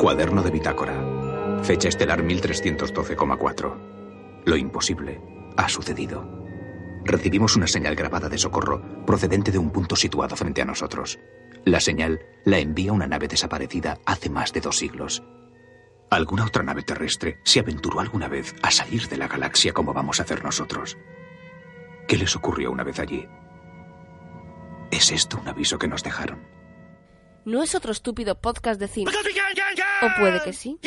Cuaderno de bitácora. Fecha estelar 1312,4. Lo imposible ha sucedido. Recibimos una señal grabada de socorro procedente de un punto situado frente a nosotros. La señal la envía una nave desaparecida hace más de dos siglos. ¿Alguna otra nave terrestre se aventuró alguna vez a salir de la galaxia como vamos a hacer nosotros? ¿Qué les ocurrió una vez allí? ¿Es esto un aviso que nos dejaron? ¿No es otro estúpido podcast de cine? ¿O puede que sí?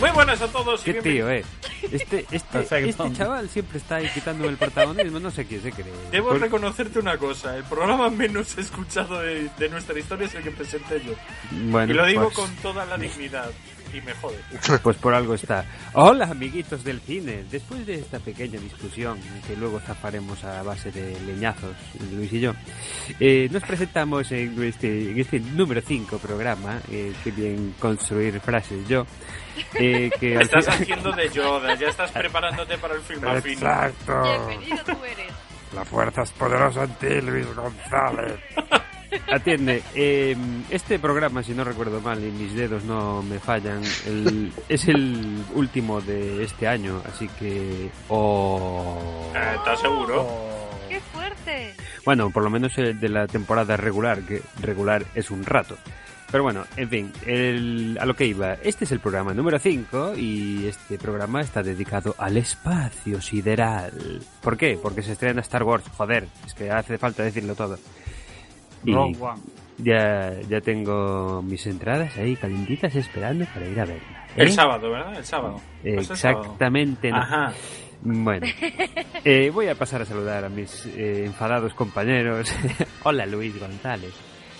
Muy buenas a todos. y Qué tío, eh. Este, este, este chaval siempre está ahí quitándome el protagonismo, no sé quién se cree. Debo Por- reconocerte una cosa, el programa menos escuchado de, de nuestra historia es el que presenté yo. Bueno, y lo digo pues, con toda la dignidad. Y me jode. pues por algo está. Hola, amiguitos del cine. Después de esta pequeña discusión, que luego zafaremos a base de leñazos, Luis y yo, eh, nos presentamos en este, en este número 5 programa, eh, que bien construir frases yo, eh, que Estás fin- haciendo de Yoda, ya estás preparándote para el film. Exacto. Bienvenido tú eres. La fuerza es poderosa en ti, Luis González. Atiende, eh, este programa, si no recuerdo mal y mis dedos no me fallan, el- es el último de este año, así que... Oh... ¿Estás seguro? ¡Qué fuerte! Bueno, por lo menos el de la temporada regular, que regular es un rato. Pero bueno, en fin, el- a lo que iba. Este es el programa número 5 y este programa está dedicado al espacio sideral. ¿Por qué? Porque se estrena Star Wars. Joder, es que hace falta decirlo todo. Y Rogue One. ya, ya tengo mis entradas ahí calentitas esperando para ir a verla. ¿eh? El sábado, ¿verdad? El sábado. Pues el sábado. Exactamente. no. Ajá. Bueno, eh, voy a pasar a saludar a mis eh, enfadados compañeros. Hola Luis González.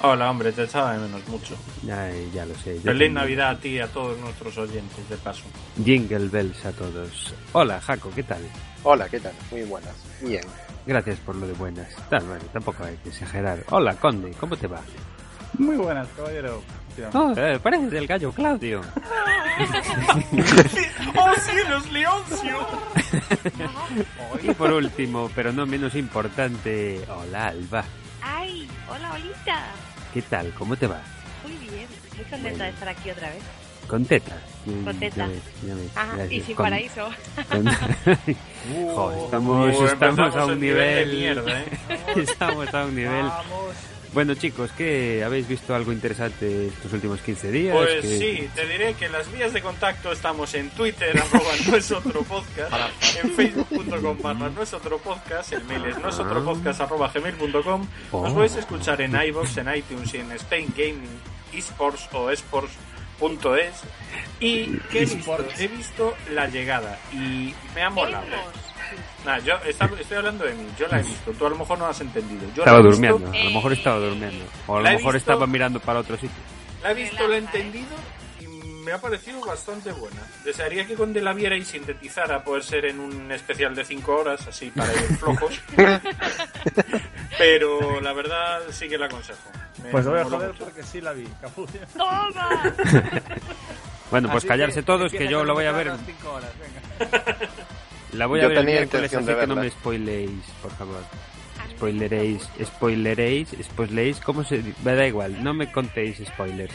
Hola, hombre, te echaba de menos mucho. Ay, ya lo sé. Feliz también. Navidad a ti y a todos nuestros oyentes, de paso. Jingle bells a todos. Hola Jaco, ¿qué tal? Hola, ¿qué tal? Muy buenas. Bien. Gracias por lo de buenas. Tal, bueno, tampoco hay que exagerar. Hola Conde, ¿cómo te va? Muy buenas, caballero. Oh, eh, pareces del gallo Claudio. ¡Oh, cielos, Leoncio! Y por último, pero no menos importante, hola Alba. ¡Ay! ¡Hola, Olita! ¿Qué tal? ¿Cómo te va? Muy bien. Muy contenta de estar aquí otra vez. Con teta. Con teta. Ya ves, ya ves, Ajá, gracias. y sin Con- paraíso. con- Joder, estamos, Uh, a un el nivel nivel. de mierda, ¿eh? estamos a un nivel. Bueno, chicos, ¿qué habéis visto algo interesante estos últimos 15 días? Pues sí, te diré que en las vías de contacto estamos en Twitter, arroba no es otro podcast, en facebook.com barra no es otro podcast, el mail es no es otro podcast arroba gmail.com, nos Oh. podéis escuchar en iVoox, en iTunes y en Spain Gaming Esports o Esports.es y ¿qué he visto? He visto La Llegada y me ha molado. Nah, yo estoy hablando de mí, yo la he visto, tú a lo mejor no has entendido. Yo Estaba la he visto- durmiendo, a lo mejor estaba durmiendo. O a lo mejor visto- estaba mirando para otro sitio. La he visto, la he entendido y me ha parecido bastante buena. Desearía que Conde la viera y sintetizara, poder ser en un especial de 5 horas, así para ir flojos. Pero la verdad sí que la aconsejo. Pues lo voy a joder mucho. porque sí la vi. ¡Toma! Bueno, pues Así callarse todos, que yo la voy a ver. las cinco horas, venga. La voy a Yo ver el tenía miércoles, intención así que no me spoiléis, por favor. Spoileréis, spoileréis, spoileréis, ¿cómo se Me da igual, no me contéis spoilers.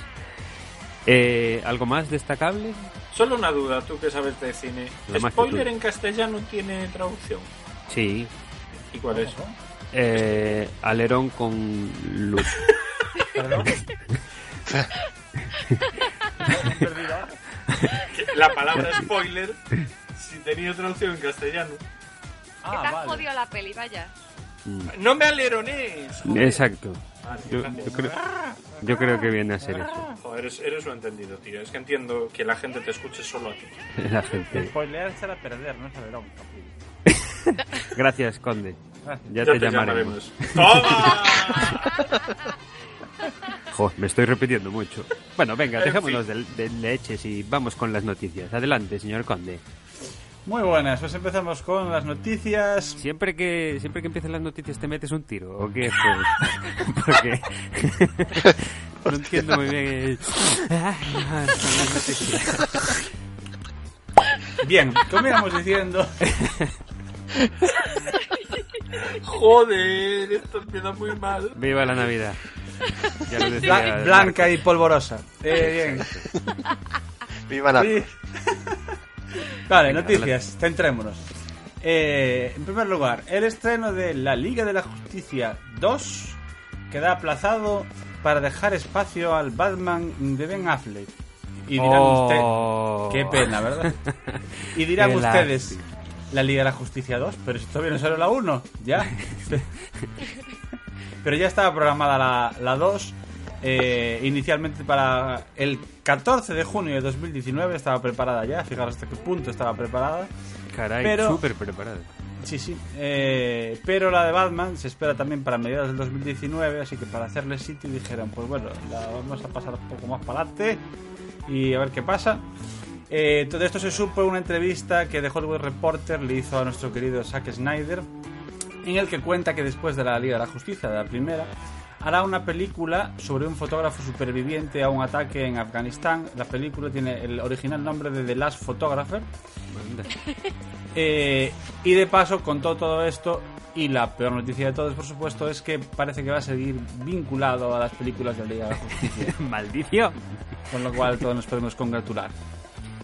Eh, ¿Algo más destacable? Solo una duda, tú que sabes de cine. Lo que ¿Spoiler en castellano tiene traducción? Sí. ¿Y cuál es? Eh, alerón con luz. Perdón. La palabra spoiler, si tenía traducción en castellano. Ah, que te has vale. jodido la peli, vaya. Mm, No me alerones. joder. Exacto. Vale, Yo, creo, yo creo que viene a ser eso. Joder, eres, eres lo entendido, tío. Es que entiendo que la gente te escuche solo a ti. La gente. Echar a perder, no es alerón. Gracias, Conde. Gracias. Ya, te, llamaremos. ¡Toma! Joder, me estoy repitiendo mucho. Bueno, venga, En dejémonos de, de leches y vamos con las noticias. Adelante, señor Conde. Muy buenas, pues empezamos con las noticias. Siempre que siempre que empiezan las noticias te metes un tiro, ¿o qué? Pues, porque no entiendo muy bien. el- Bien, como íbamos diciendo, Joder, esto empieza muy mal. Viva la Navidad. Ya lo bla- decía. blanca y polvorosa. Eh, bien. Viva la... Sí. Vale, noticias, centrémonos. Eh, en primer lugar, el estreno de La Liga de la Justicia 2 queda aplazado para dejar espacio al Batman de Ben Affleck. Y dirán Oh. ustedes... Qué pena, ¿verdad? Y dirán ustedes... lástima. La Liga de la Justicia 2, pero si todavía no salió la 1, ya. pero ya estaba programada la, la 2. eh, inicialmente para el 14 de junio de 2019 estaba preparada ya. Fijaros hasta qué punto estaba preparada. Caray, Pero- súper preparado. Sí, sí. eh, pero la de Batman se espera también para mediados del 2019, así que para hacerle sitio dijeron, pues bueno, la vamos a pasar un poco más para adelante y a ver qué pasa. Eh, todo esto se supo en una entrevista que The Hollywood Reporter le hizo a nuestro querido Zack Snyder, en el que cuenta que después de la Liga de la Justicia, de la primera, hará una película sobre un fotógrafo superviviente a un ataque en Afganistán. La película tiene el original nombre de The Last Photographer. Eh, y de paso contó todo esto y la peor noticia de todos, por supuesto, es que parece que va a seguir vinculado a las películas de la Liga de la Justicia, Maldición. con lo cual todos nos podemos congratular.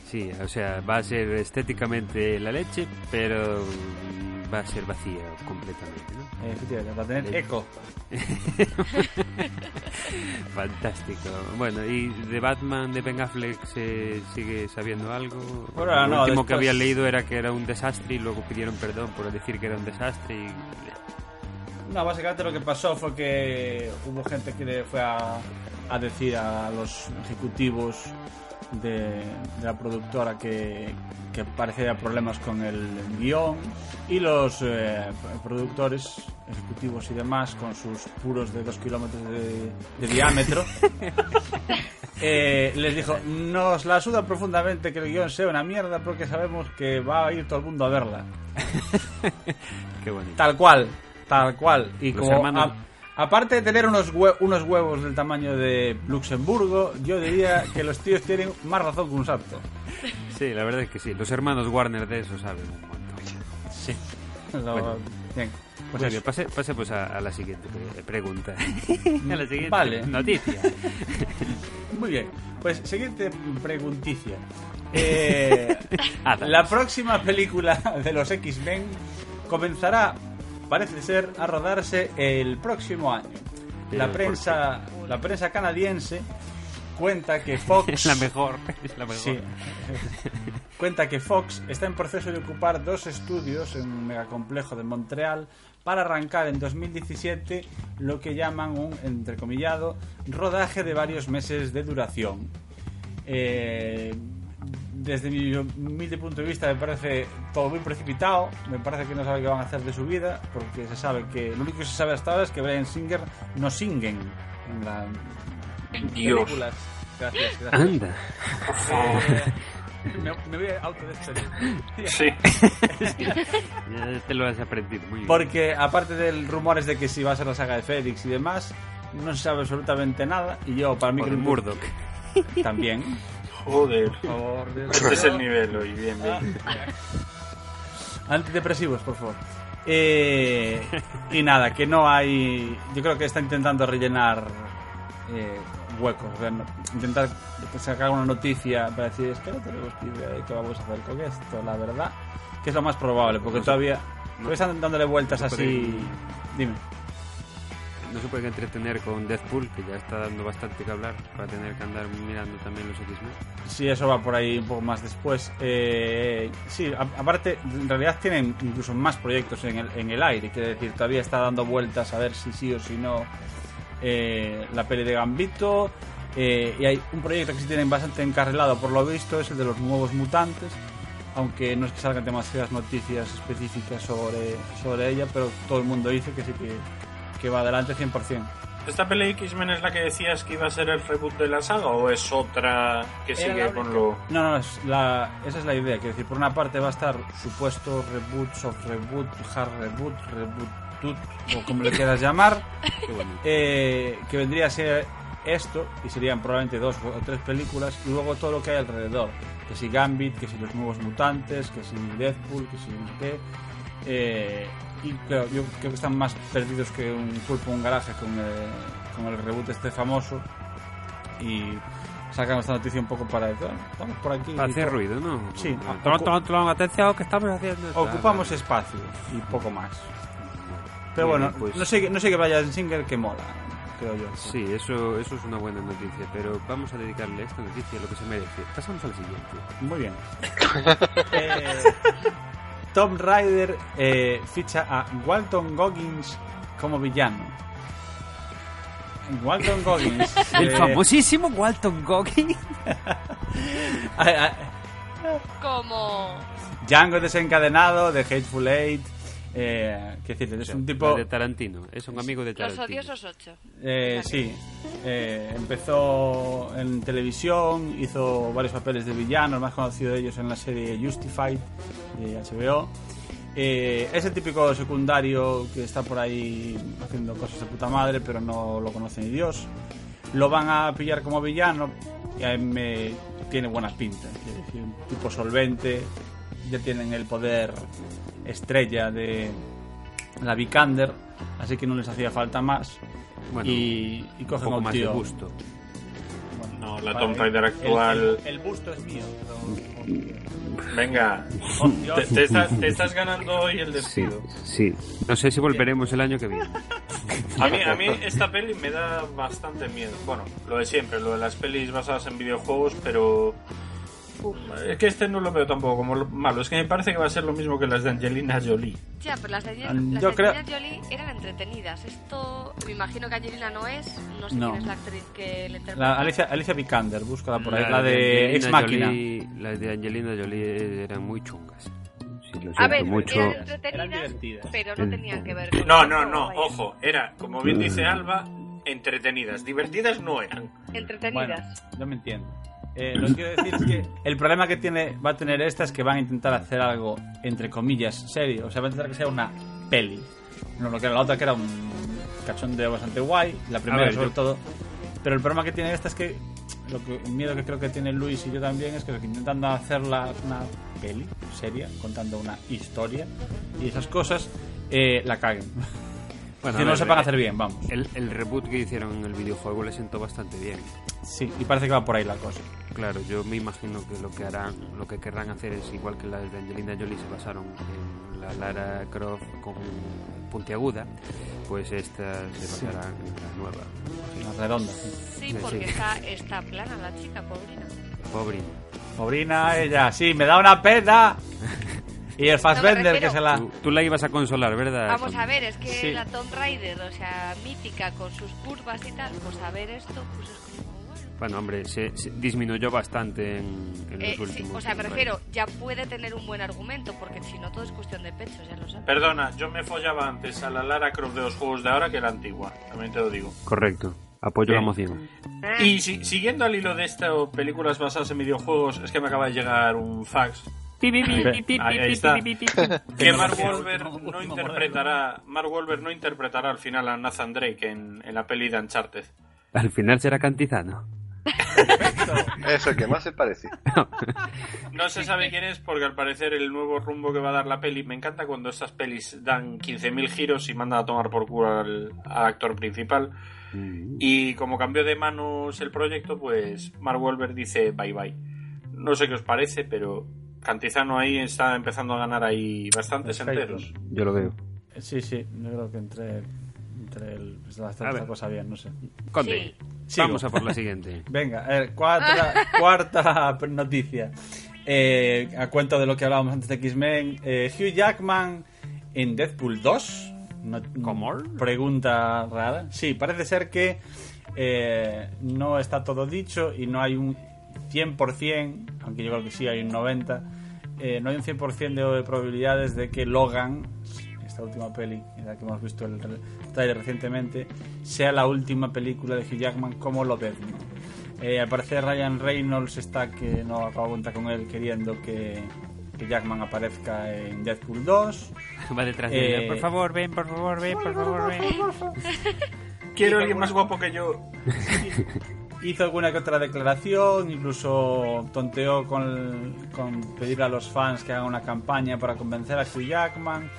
Sí, o sea, va a ser estéticamente la leche, pero va a ser vacía completamente, ¿no? Efectivamente, va a tener eco. Fantástico. Bueno, ¿y de Batman de Ben Affleck se sigue sabiendo algo? Ahora Lo no, último que después- había leído era que era un desastre y luego pidieron perdón por decir que era un desastre y... No, básicamente lo que pasó fue que hubo gente que le fue a, a decir a los ejecutivos de, de la productora que, que parecía problemas con el guion y los eh, productores ejecutivos y demás con sus puros de dos kilómetros de, de diámetro eh, les dijo nos la suda profundamente que el guion sea una mierda porque sabemos que va a ir todo el mundo a verla Qué bonito. Tal cual, tal cual. Y Los como hermanos- a- aparte de tener unos, hue- unos huevos del tamaño de Luxemburgo, yo diría que los tíos tienen más razón que un santo. Sí, la verdad es que sí. Los hermanos Warner de eso saben un montón. Sí. Lo- Bueno. Bien. Pues eso. pase, pase pues a, a la siguiente pre- pregunta. a la siguiente Vale. noticia. Muy bien. Pues siguiente pregunticia. Eh, la próxima película de los X-Men comenzará, parece ser, a rodarse el próximo año. La ¿por prensa, la prensa canadiense cuenta que Fox Es la mejor. Es la mejor. Sí. Cuenta que Fox está en proceso de ocupar dos estudios en un megacomplejo de Montreal para arrancar en 2017 lo que llaman un, entrecomillado, rodaje de varios meses de duración. Eh, desde mi humilde punto de vista me parece todo muy precipitado, me parece que no saben qué van a hacer de su vida, porque se sabe que lo único que se sabe hasta ahora es que Brian Singer no singen en las Dios. películas. Gracias, gracias. Anda. Me, me voy a autodespedir. Sí. Ya te lo has aprendido muy bien. Porque aparte del rumores de que si va a ser la saga de Félix y demás, no se sabe absolutamente nada. Y yo, para mí, O que de Murdoch. también. Joder. Por favor, Dios Este es el nivel hoy, bien, bien. Antidepresivos, por favor. Eh, y nada, que no hay. Yo creo que está intentando rellenar eh, huecos. o sea, no- intentar sacar una noticia para decir es que no tenemos idea de qué vamos a hacer con esto, la verdad. Que es lo más probable, porque todavía. no- están dándole vueltas así. Dime. No se puede entretener con Deathpool, que ya está dando bastante que hablar, para tener que andar mirando también los X-Men. Sí, eso va por ahí un poco más después. Eh, sí, aparte, en realidad tienen incluso más proyectos en el, en el aire. Quiere decir, todavía está dando vueltas a ver si sí o si no eh, la peli de Gambito. Eh, y hay un proyecto que sí tienen bastante encarrilado, por lo visto, es el de los nuevos mutantes. Aunque no es que salgan demasiadas noticias específicas sobre, sobre ella, pero todo el mundo dice que sí que, que va adelante 100%. ¿Esta peli X-Men es la que decías que iba a ser el reboot de la saga o es otra que Era sigue la con lo... No, no, es la, esa es la idea. Quiero decir, por una parte va a estar supuesto reboot, soft reboot, hard reboot, reboot, tut, o como le quieras llamar, eh, que vendría a ser esto, y serían probablemente dos o tres películas, y luego todo lo que hay alrededor. Que si Gambit, que si los nuevos mutantes, que si Deadpool, que si no sé qué. Eh, y claro, yo creo que están más perdidos que un pulpo en un garaje con, eh, con el reboot este famoso. Y sacan esta noticia un poco para decir, "Ah, estamos por aquí. Para hacer ruido, ¿no? Sí, atención, que estamos haciendo. Ocupamos espacio y poco más. Pero bueno, pues. no sé, no sé que Brian Singer que mola, creo yo. Sí, eso, eso es una buena noticia, pero vamos a dedicarle esta noticia a lo que se merece. Pasamos al siguiente. Muy bien. Eh, Tom Rider eh, ficha a Walton Goggins como villano. Walton Goggins. El eh, famosísimo Walton Goggins. Como... Django desencadenado de Hateful Eight. Eh, ¿Qué decir? Es un tipo. de Tarantino, es un amigo de Los Tarantino. odiosos ocho. Eh, sí, eh, empezó en televisión, hizo varios papeles de villano, el más conocido de ellos en la serie Justified de HBO. Eh, es el típico secundario que está por ahí haciendo cosas de puta madre, pero no lo conoce ni Dios. Lo van a pillar como villano y a mí me tiene buena pinta. quiero decir, un tipo solvente, ya tienen el poder estrella de la Vikander, así que no les hacía falta más. Bueno, y, y un cogen poco a un más de tío. gusto. Bueno, No, la Tomb Raider actual- El, el busto es mío. pero- Venga, Oh, te, te estás, te estás ganando hoy el Sí, despido. sí. No sé si volveremos el año que viene. A mí, a mí esta peli me da bastante miedo. Bueno, lo de siempre, lo de las pelis basadas en videojuegos, pero... Uf, es que este no lo veo tampoco como lo- malo. Es que me parece que va a ser lo mismo que las de Angelina Jolie. Ya, pero las de, las yo de creo- Angelina Jolie eran entretenidas. Esto, me imagino que Angelina no es. No sé No. quién es la actriz que le interpreta. La Alicia, Alicia Vikander, búscala por ahí. La, de, Ex Máquina. Jolie- las de Angelina Jolie eran muy chungas. Sí, lo A ver, mucho. eran entretenidas, divertidas. pero no Mm. tenían que ver con No, no, no, ojo. Era, como bien dice Alba, entretenidas. Divertidas no eran. Bueno, Entretenidas. yo me entiendo. Eh, lo que quiero decir es que el problema que tiene va a tener esta es que van a intentar hacer algo, entre comillas, serio. O sea, van a intentar que sea una peli. No lo que era la otra, que era un cachondeo bastante guay. La primera, ver, sobre yo- todo. Pero el problema que tiene esta es que. Lo que, el miedo que creo que tiene Luis y yo también es que lo que intentan hacerla una peli seria, contando una historia y esas cosas, eh, la caguen. Bueno, que a no lo ver, sepan eh, hacer bien, vamos. El, el reboot que hicieron en el videojuego le sentó bastante bien. Sí, y parece que va por ahí la cosa. Claro, yo me imagino que lo que harán, lo que querrán hacer es igual que las de Angelina Jolie se basaron en la Lara Croft con puntiaguda, pues estas se basarán en la nueva. Una redonda. Sí, Sí, porque sí. Está, está plana la chica, pobrina. Pobre. Pobrina ella, sí, me da una pena. Y el Fassbender refiero- que se la... Tú, tú la ibas a consolar, ¿verdad? Vamos a ver, es que Sí. la Tomb Raider, o sea, mítica con sus curvas y tal, pues a ver esto, pues es como, bueno. Bueno, hombre, se, se disminuyó bastante en, en Eh, los sí, últimos. o sea, me refiero, ya puede tener un buen argumento, porque si no todo es cuestión de pechos, ya lo sabes. Perdona, yo me follaba antes a la Lara Croft de los juegos de ahora que la antigua. También te lo digo. Correcto. Apoyo la Bien. moción. Y si- siguiendo al hilo de esto, películas basadas en videojuegos, es que me acaba de llegar un fax Ahí, ahí está. que Mark Wahlberg no interpretará, Mark Wahlberg no interpretará al final a Nathan Drake en, en la peli de Uncharted. Al final será Cantizano. Eso que más se parece. No se sabe quién es porque al parecer el nuevo rumbo que va a dar la peli, me encanta cuando estas pelis dan 15.000 giros y mandan a tomar por culo al, al actor principal. Y como cambió de manos el proyecto, pues Mark Wahlberg dice bye bye. No sé qué os parece, pero Cantizano ahí está empezando a ganar ahí bastantes Perfecto. enteros. Yo lo veo. Sí, sí, yo creo que entre, entre el... pues, la- cosa bien, no sé. Conde, Sigo. vamos a por la siguiente. Venga, a ver, cuarta, cuarta noticia. Eh, a cuento de lo que hablábamos antes de X-Men, eh, Hugh Jackman en Deadpool 2. No- ¿Cómo? Pregunta rara. Sí, parece ser que eh, no está todo dicho y no hay un 100%, aunque yo creo que sí hay un 90%, eh, no hay un 100% de probabilidades de que Logan, esta última peli, en la que hemos visto el trailer recientemente, sea la última película de Hugh Jackman como lo Eh, al parecer Ryan Reynolds está que no cuenta con él queriendo que, que Jackman aparezca en Deadpool 2. Va detrás de. Eh, Por favor, ven, por favor, ven, por favor, ven. Quiero alguien más guapo que yo. hizo alguna que otra declaración, incluso tonteó con, con pedir a los fans que hagan una campaña para convencer a Hugh Jackman,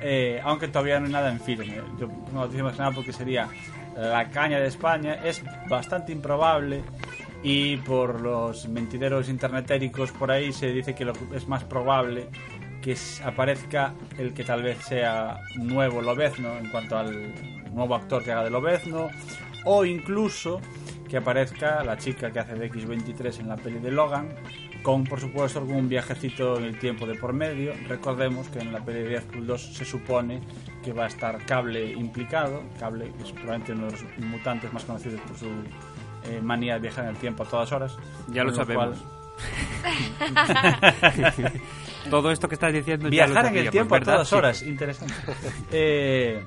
eh, aunque todavía no hay nada en firme. Yo no lo digo más nada porque sería la caña de España, es bastante improbable y por los mentideros internetéricos por ahí se dice que lo, es más probable que aparezca el que tal vez sea nuevo Lobezno en cuanto al nuevo actor que haga de Lobezno o incluso que aparezca la chica que hace de X23 en la peli de Logan con por supuesto algún viajecito en el tiempo de por medio recordemos que en la peli de Deadpool 2 se supone que va a estar Cable implicado Cable que es probablemente uno de los mutantes más conocidos por su eh, manía de viajar en el tiempo a todas horas Ya lo sabemos. cual- Todo esto que estás diciendo ya lo Viajar en el tiempo a ¿verdad, todas horas, interesante. Eh,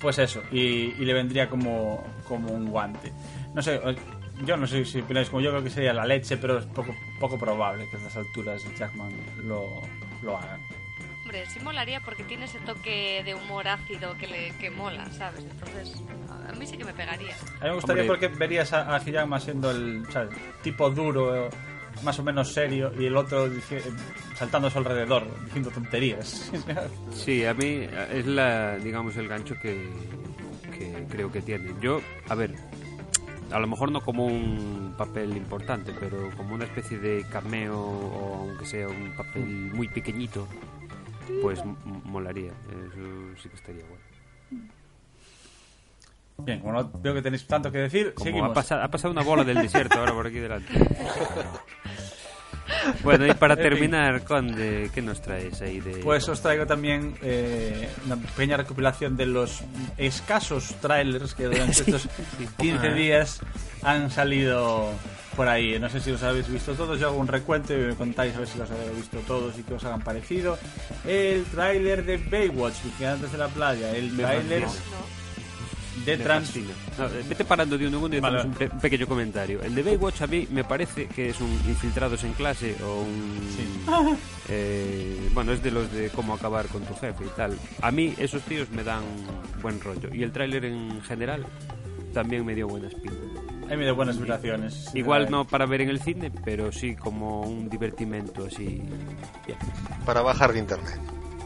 pues eso, y, y le vendría como, como un guante. No sé, o- yo no sé si opináis como yo, creo que sería la leche, pero es poco, poco probable que a estas alturas Jackman lo, lo haga. Hombre, sí molaría porque tiene ese toque de humor ácido que le que mola, ¿sabes? Entonces, a mí sí que me pegaría. A mí me gustaría Hombre. porque verías a, a Hugh Jackman siendo el ¿sabes? tipo duro, más o menos serio, y el otro saltando a su alrededor, diciendo tonterías. Sí, a mí es la, digamos, el gancho que, que creo que tiene. Yo, a ver, a lo mejor no como un papel importante, pero como una especie de cameo o aunque sea un papel muy pequeñito, pues molaría. Eso sí que estaría bueno. Bien, como no veo que tenéis tanto que decir, Como seguimos. ha, pasado, ha pasado una bola del desierto ahora por aquí delante. Bueno, y para terminar, Conde, ¿qué nos traes ahí de...? Pues os traigo también eh, una pequeña recopilación de los escasos trailers que durante estos 15 días han salido por ahí. No sé si los habéis visto todos, yo hago un recuento y me contáis a ver si los habéis visto todos y que os hagan parecido. El tráiler de Baywatch, Vigilantes de la Playa, el tráiler fascina. De Me Trans... fascina. No, vete parando de un segundo y Vale. hacemos un, pe- un pequeño comentario. El de Baywatch a mí me parece que es un infiltrados en clase o un... eh, bueno, es de los de cómo acabar con tu jefe y tal. A mí esos tíos me dan buen rollo. Y el tráiler en general también me dio buenas pintas. Hay me dio buenas vibraciones. Igual no para ver en el cine, pero sí como un divertimento así. bien. Para bajar de internet.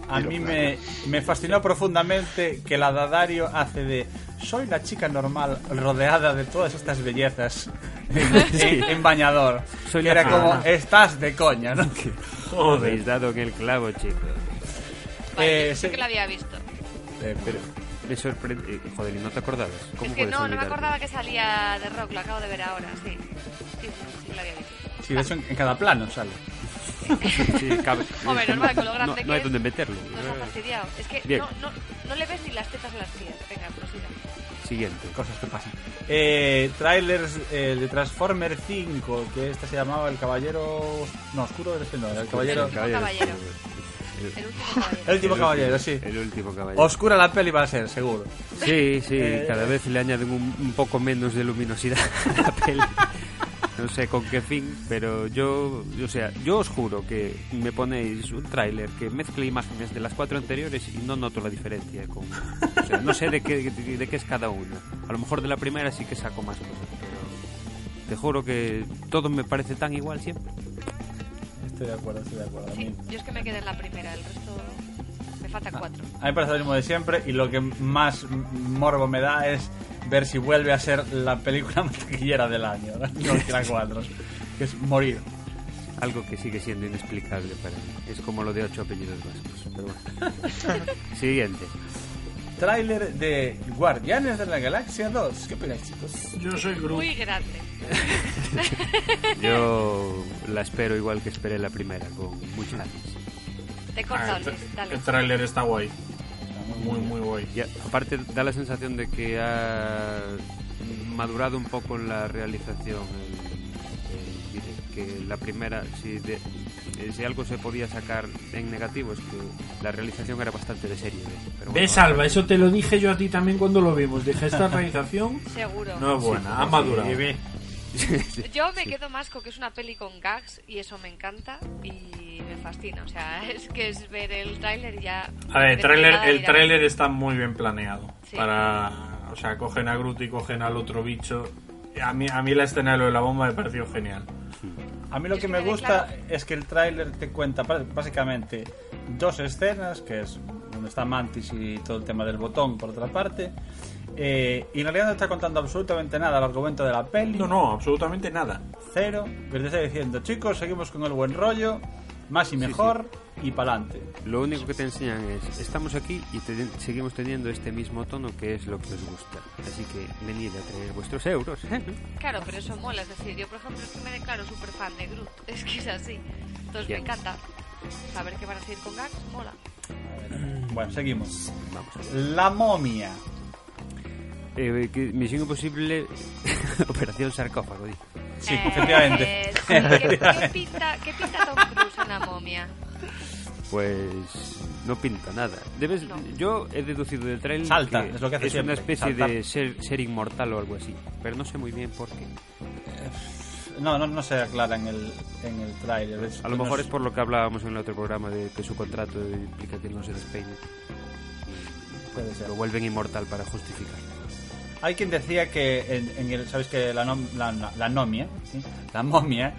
A mí me, me fascinó profundamente que la Dadario hace de soy la chica normal rodeada de todas estas bellezas en, en- en bañador. Soy que la era como estás de coña, ¿no? Habéis dado en el clavo, chicos. Vale, Eh, yo sí sí. que la había visto. Eh, pero Me sorprende. eh, Joder, ¿y no te acordabas? ¿Cómo Es que no, no me acordaba que salía de rock, lo acabo de ver ahora, sí. Sí, sí, sí que la había visto. sí, de hecho en, en cada plano sale. Sí, cabe. Hombre, normal, con lo no, grande no que hay es. donde meterlo. Nos ha fastidiado. Es que no, no, no le ves ni las tetas a las tías. Venga, prosiga. Siguiente. Cosas que pasan. Eh, trailers eh, de Transformer 5, que este se llamaba El Caballero... No, Oscuro este no, El Caballero... último caballero. El, El último caballero. El último caballero, sí. el último caballero. Oscura la peli va a ser, seguro. Sí, sí, Eh, cada vez le añaden un, un poco menos de luminosidad a la peli. No sé con qué fin, pero yo, o sea, yo os juro que me ponéis un tráiler que mezcle imágenes de las cuatro anteriores y no noto la diferencia. Con, o sea, no sé de qué, de, de qué es cada una. A lo mejor de la primera sí que saco más cosas, pero te juro que todo me parece tan igual siempre. Estoy de acuerdo, estoy de acuerdo. Sí, yo es que me quedé en la primera, el resto me faltan cuatro. A mí me parece lo mismo de siempre y lo que más m- morbo me da es ver si vuelve a ser la película más taquillera del año, ¿no? La 4, que es morir. Algo que sigue siendo inexplicable para mí. Es como lo de ocho apellidos vascos. Pero bueno. Siguiente. Tráiler de Guardianes de la Galaxia 2. ¿Qué opináis, chicos? Yo soy Groot. Muy grande. Yo la espero igual que esperé la primera, con muchas ganas. Ah, el, Luis, tra- dale. el tráiler está guay. Muy, muy guay. Y aparte da la sensación de que ha madurado un poco en la realización. el- el que la primera, si, de- eh, si algo se podía sacar en negativo, es que la realización era bastante de serie. ¿eh? Pero bueno, ¿Ves, Alba? Eso te lo dije yo a ti también cuando lo vimos. Dije, esta realización Seguro. no es buena, ha madurado. Yo me quedo más con que es una peli con gags y eso me encanta y me fascina. O sea, es que es ver el tráiler y ya... A ver, el tráiler, el tráiler está muy bien planeado. Sí. Para, O sea, cogen a Groot y cogen al otro bicho. A mí, a mí la escena de lo de la bomba me pareció genial. A mí lo que me gusta es que el tráiler te cuenta bá- básicamente dos escenas, que es donde está Mantis y todo el tema del botón por otra parte. eh, y en realidad no está contando absolutamente nada al argumento de la peli. No, no, absolutamente nada. Cero. Pero te está diciendo, chicos, seguimos con el buen rollo, más y mejor y pa'lante. Lo único que te enseñan es, estamos aquí y te- seguimos teniendo este mismo tono que es lo que os gusta. Así que venid a traer vuestros euros. Claro, pero eso mola. Es decir, yo, por ejemplo, es que me declaro súper fan de Groot. Es que es así. Entonces Bien. me encanta. Saber que van a seguir con Gags, mola. Bueno, seguimos. Vamos. La momia. Eh, que- Misión Imposible, Operación Sarcófago. di. Sí, Eh, efectivamente. sí, ¿qué, qué pinta, ¿Qué pinta Tom Cruise en la momia? Pues no pinta nada. Debes, No. Yo he deducido del trailer Salta, que es lo que hace una siempre, especie saltar. de ser, ser inmortal o algo así. Pero no sé muy bien por qué. No, no, no se aclara en el, en el tráiler. A lo mejor es por lo que hablábamos en el otro programa de que su contrato implica que no se despeine. Puede ser. Lo vuelven inmortal para justificar. Hay quien decía que en, en el, sabes que la, nom- la, la nomia, ¿sí? la momia,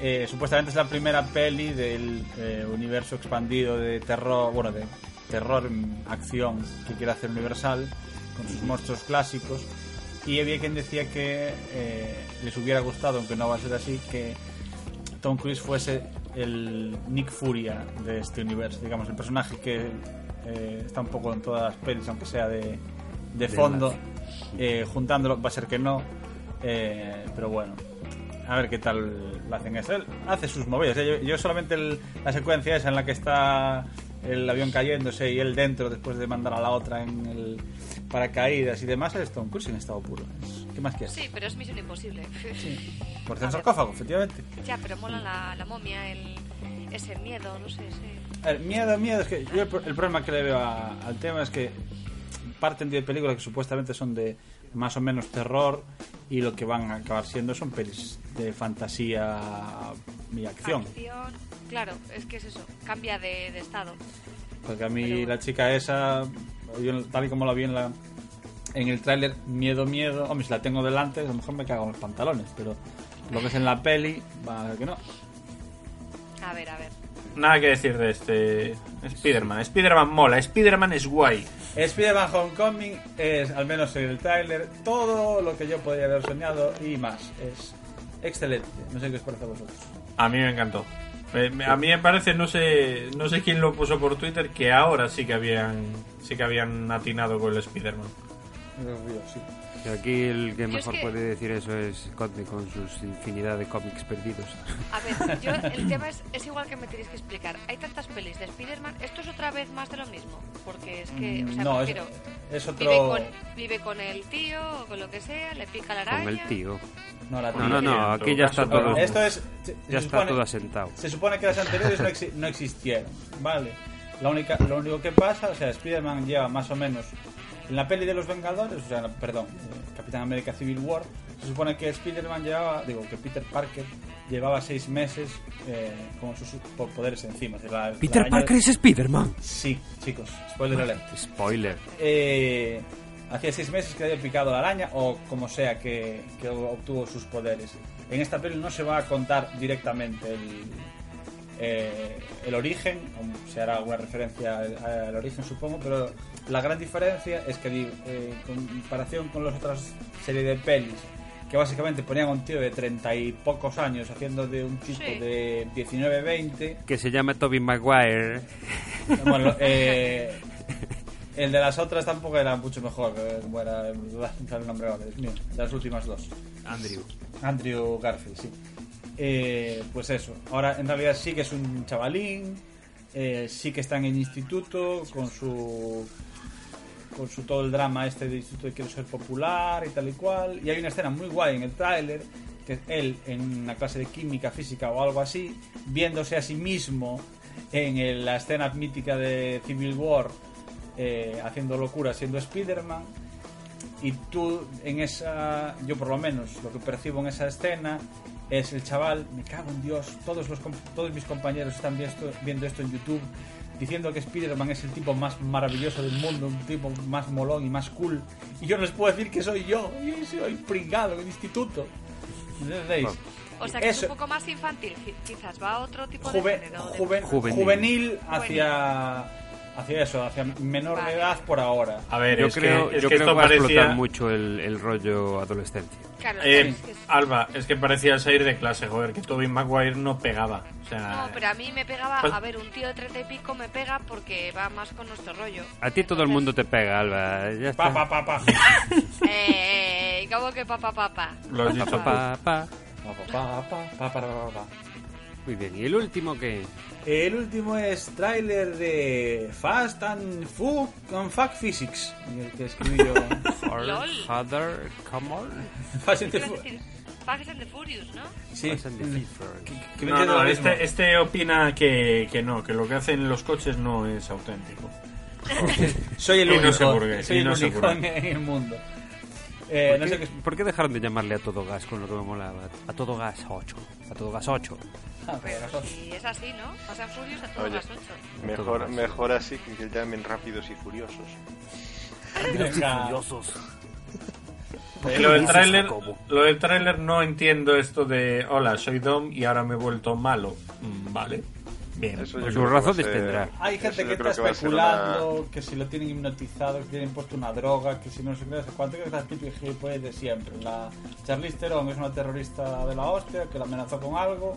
eh, supuestamente es la primera peli del eh, universo expandido de terror, bueno, de terror acción que quiere hacer Universal con sus monstruos clásicos. Y había quien decía que eh, les hubiera gustado, aunque no va a ser así, que Tom Cruise fuese el Nick Furia de este universo, digamos, el personaje que eh, está un poco en todas las pelis, aunque sea de, de fondo, eh, juntándolo, va a ser que no, eh, pero bueno, a ver qué tal lo hacen eso. Él hace sus movidas, ¿eh? yo, yo solamente el- la secuencia esa en la que está el avión cayéndose y él dentro después de mandar a la otra en el paracaídas y demás, es Tom Cruise en estado puro. ¿Qué más quieres? Sí, pero es misión imposible. Por ser un sarcófago, efectivamente. Ya, pero mola la, la momia, el, ese miedo, no sé. A ver, miedo, miedo, es que yo el, el problema que le veo a- al tema es que parten de películas que supuestamente son de más o menos terror y lo que van a acabar siendo son pelis de fantasía y acción. Acción. Claro, es que es eso, cambia de, de estado. Porque a mí Pero- la chica esa, yo tal y como la vi en la en el tráiler, miedo, miedo, hombre, si la tengo delante, a lo mejor me cago en los pantalones, pero lo que es en la peli, va a ser que no. A ver, a ver. Nada que decir de este Spider-Man. Spider-Man mola, Spider-Man es guay. Spider-Man Homecoming es, al menos en el tráiler, todo lo que yo podría haber soñado y más. Es excelente. No sé qué os parece a vosotros. A mí me encantó. A mí me parece, no sé, no sé quién lo puso por Twitter, que ahora sí que habían, sí que habían atinado con el Spider-Man. Sí. Aquí el que Yo es mejor que- puede decir eso es Conte con sus infinidad de cómics perdidos. A ver, yo, el tema es, es igual que me tenéis que explicar. Hay tantas pelis de Spider-Man, esto es otra vez más de lo mismo. Porque es que, o sea, no, es, prefiero... es otro. Vive con, vive con el tío o con lo que sea, le pica la araña. Con el tío. No, la No, no, no, aquí ya está todo, esto es. se- ya se está todo asentado. Se supone que las anteriores no, exi- no existieron, ¿vale? La única, lo único que pasa, o sea, Spider-Man lleva más o menos. En la peli de los Vengadores, o sea, perdón, eh, Capitán América Civil War, se supone que Spider-Man llevaba, digo, que Peter Parker llevaba seis meses eh, con sus po- poderes encima. o sea, la- la Peter Parker es Spider-Man. Sí, chicos, spoiler alert. Spoiler. Eh, hacía seis meses que había picado la araña o como sea que, que obtuvo sus poderes. En esta peli no se va a contar directamente el, eh, el origen, se hará alguna referencia al, al origen supongo, pero la gran diferencia es que eh, en comparación con las otras series de pelis que básicamente ponían a un tío de treinta y pocos años haciendo de un tipo Sí. de 19-20 Que se llama Toby Maguire. bueno, eh, el de las otras tampoco era mucho mejor. Como era el nombre ahora, Dios mío, de las últimas dos. Andrew. Andrew Garfield, sí. Eh, pues eso. Ahora en realidad sí que es un chavalín. eh, sí que está en el instituto con su con su todo el drama este de instituto de quiero ser popular y tal y cual y hay una escena muy guay en el tráiler que es él en una clase de química física o algo así viéndose a sí mismo en el- la escena mítica de Civil War eh, haciendo locura siendo Spider-Man y tú en esa yo por lo menos lo que percibo en esa escena es el chaval me cago en Dios todos los todos mis compañeros están viendo esto, viendo esto en YouTube diciendo que Spider-Man es el tipo más maravilloso del mundo, un tipo más molón y más cool. Y yo no les puedo decir que soy yo, yo soy pringado en el instituto. ¿Entendéis? O sea, que es un poco más infantil, qui- quizás va a otro tipo Juve- de género. de- juven- Juvenil. juvenil hacia hacia eso, hacia menor de Vale. edad por ahora. A ver, Yo es creo, que, es yo que creo esto que va a parecía... explotar mucho el, el rollo adolescencia. Claro, Eh, es que Alba, es que parecía salir de clase, joder, que Tobey Maguire no pegaba. O sea, No, pero a mí me pegaba, Pues- a ver, un tío de treinta y pico me pega porque va más con nuestro rollo. A ti todo el mundo te pega, Alba. Ya está. Pa, pa, pa, pa. Eh, ¿cómo que papá, papá? lo has dicho tú. Pa, pa. Pa, pa, pa, pa, pa, pa, pa. Muy bien. ¿Y el último qué? El último es tráiler de Fast and Food and Fact Physics, el que escribí yo. LOL. Father, come on. Fast and ¿Qué the ibas a Fu-? Fast and the Furious, ¿no? Sí, Fast and the No, este, este opina que, que no, que lo que hacen los coches no es auténtico. Soy el Y no único, sé por qué, soy y el no sé único por en, qué. en el mundo. Eh, ¿Por no qué, sé qué por qué dejaron de llamarle a todo gas con lo que me molaba? A todo gas 8. A todo gas 8. Pero si es así, ¿no? Fast and Furious a todas Oye. las. Mejor, mejor así que que llamen rápidos y furiosos. Venga. Y lo del tráiler, lo del tráiler no entiendo esto de hola, soy Dom y ahora me he vuelto malo. Mm, vale. Bien. Eso Pues sus razones ser- tendrá. Hay gente que está especulando que si lo tienen hipnotizado, que tienen puesto una droga, que si no sé cuánto, que es la típica gilipollez de siempre. La Charlize Theron es una terrorista de la hostia que la amenazó con algo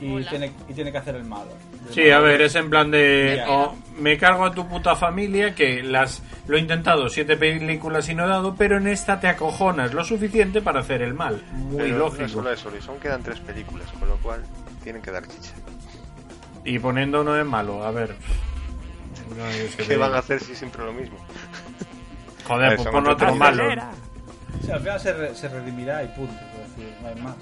y, tiene, y tiene que hacer el malo. Sí, a ver, es en plan de oh, me cargo a tu puta familia que las lo he intentado siete películas y no he dado, pero en esta te acojonas lo suficiente para hacer el mal. Muy Pero No lógico. es solo eso, aún quedan tres películas, con lo cual tienen que dar chicha. Y poniendo uno de malo, a ver. No, es que ¿Qué van a hacer si siempre lo mismo? Joder, pues no pon otro malo. O sea, al final se, re- se redimirá y punto, es decir, no hay más.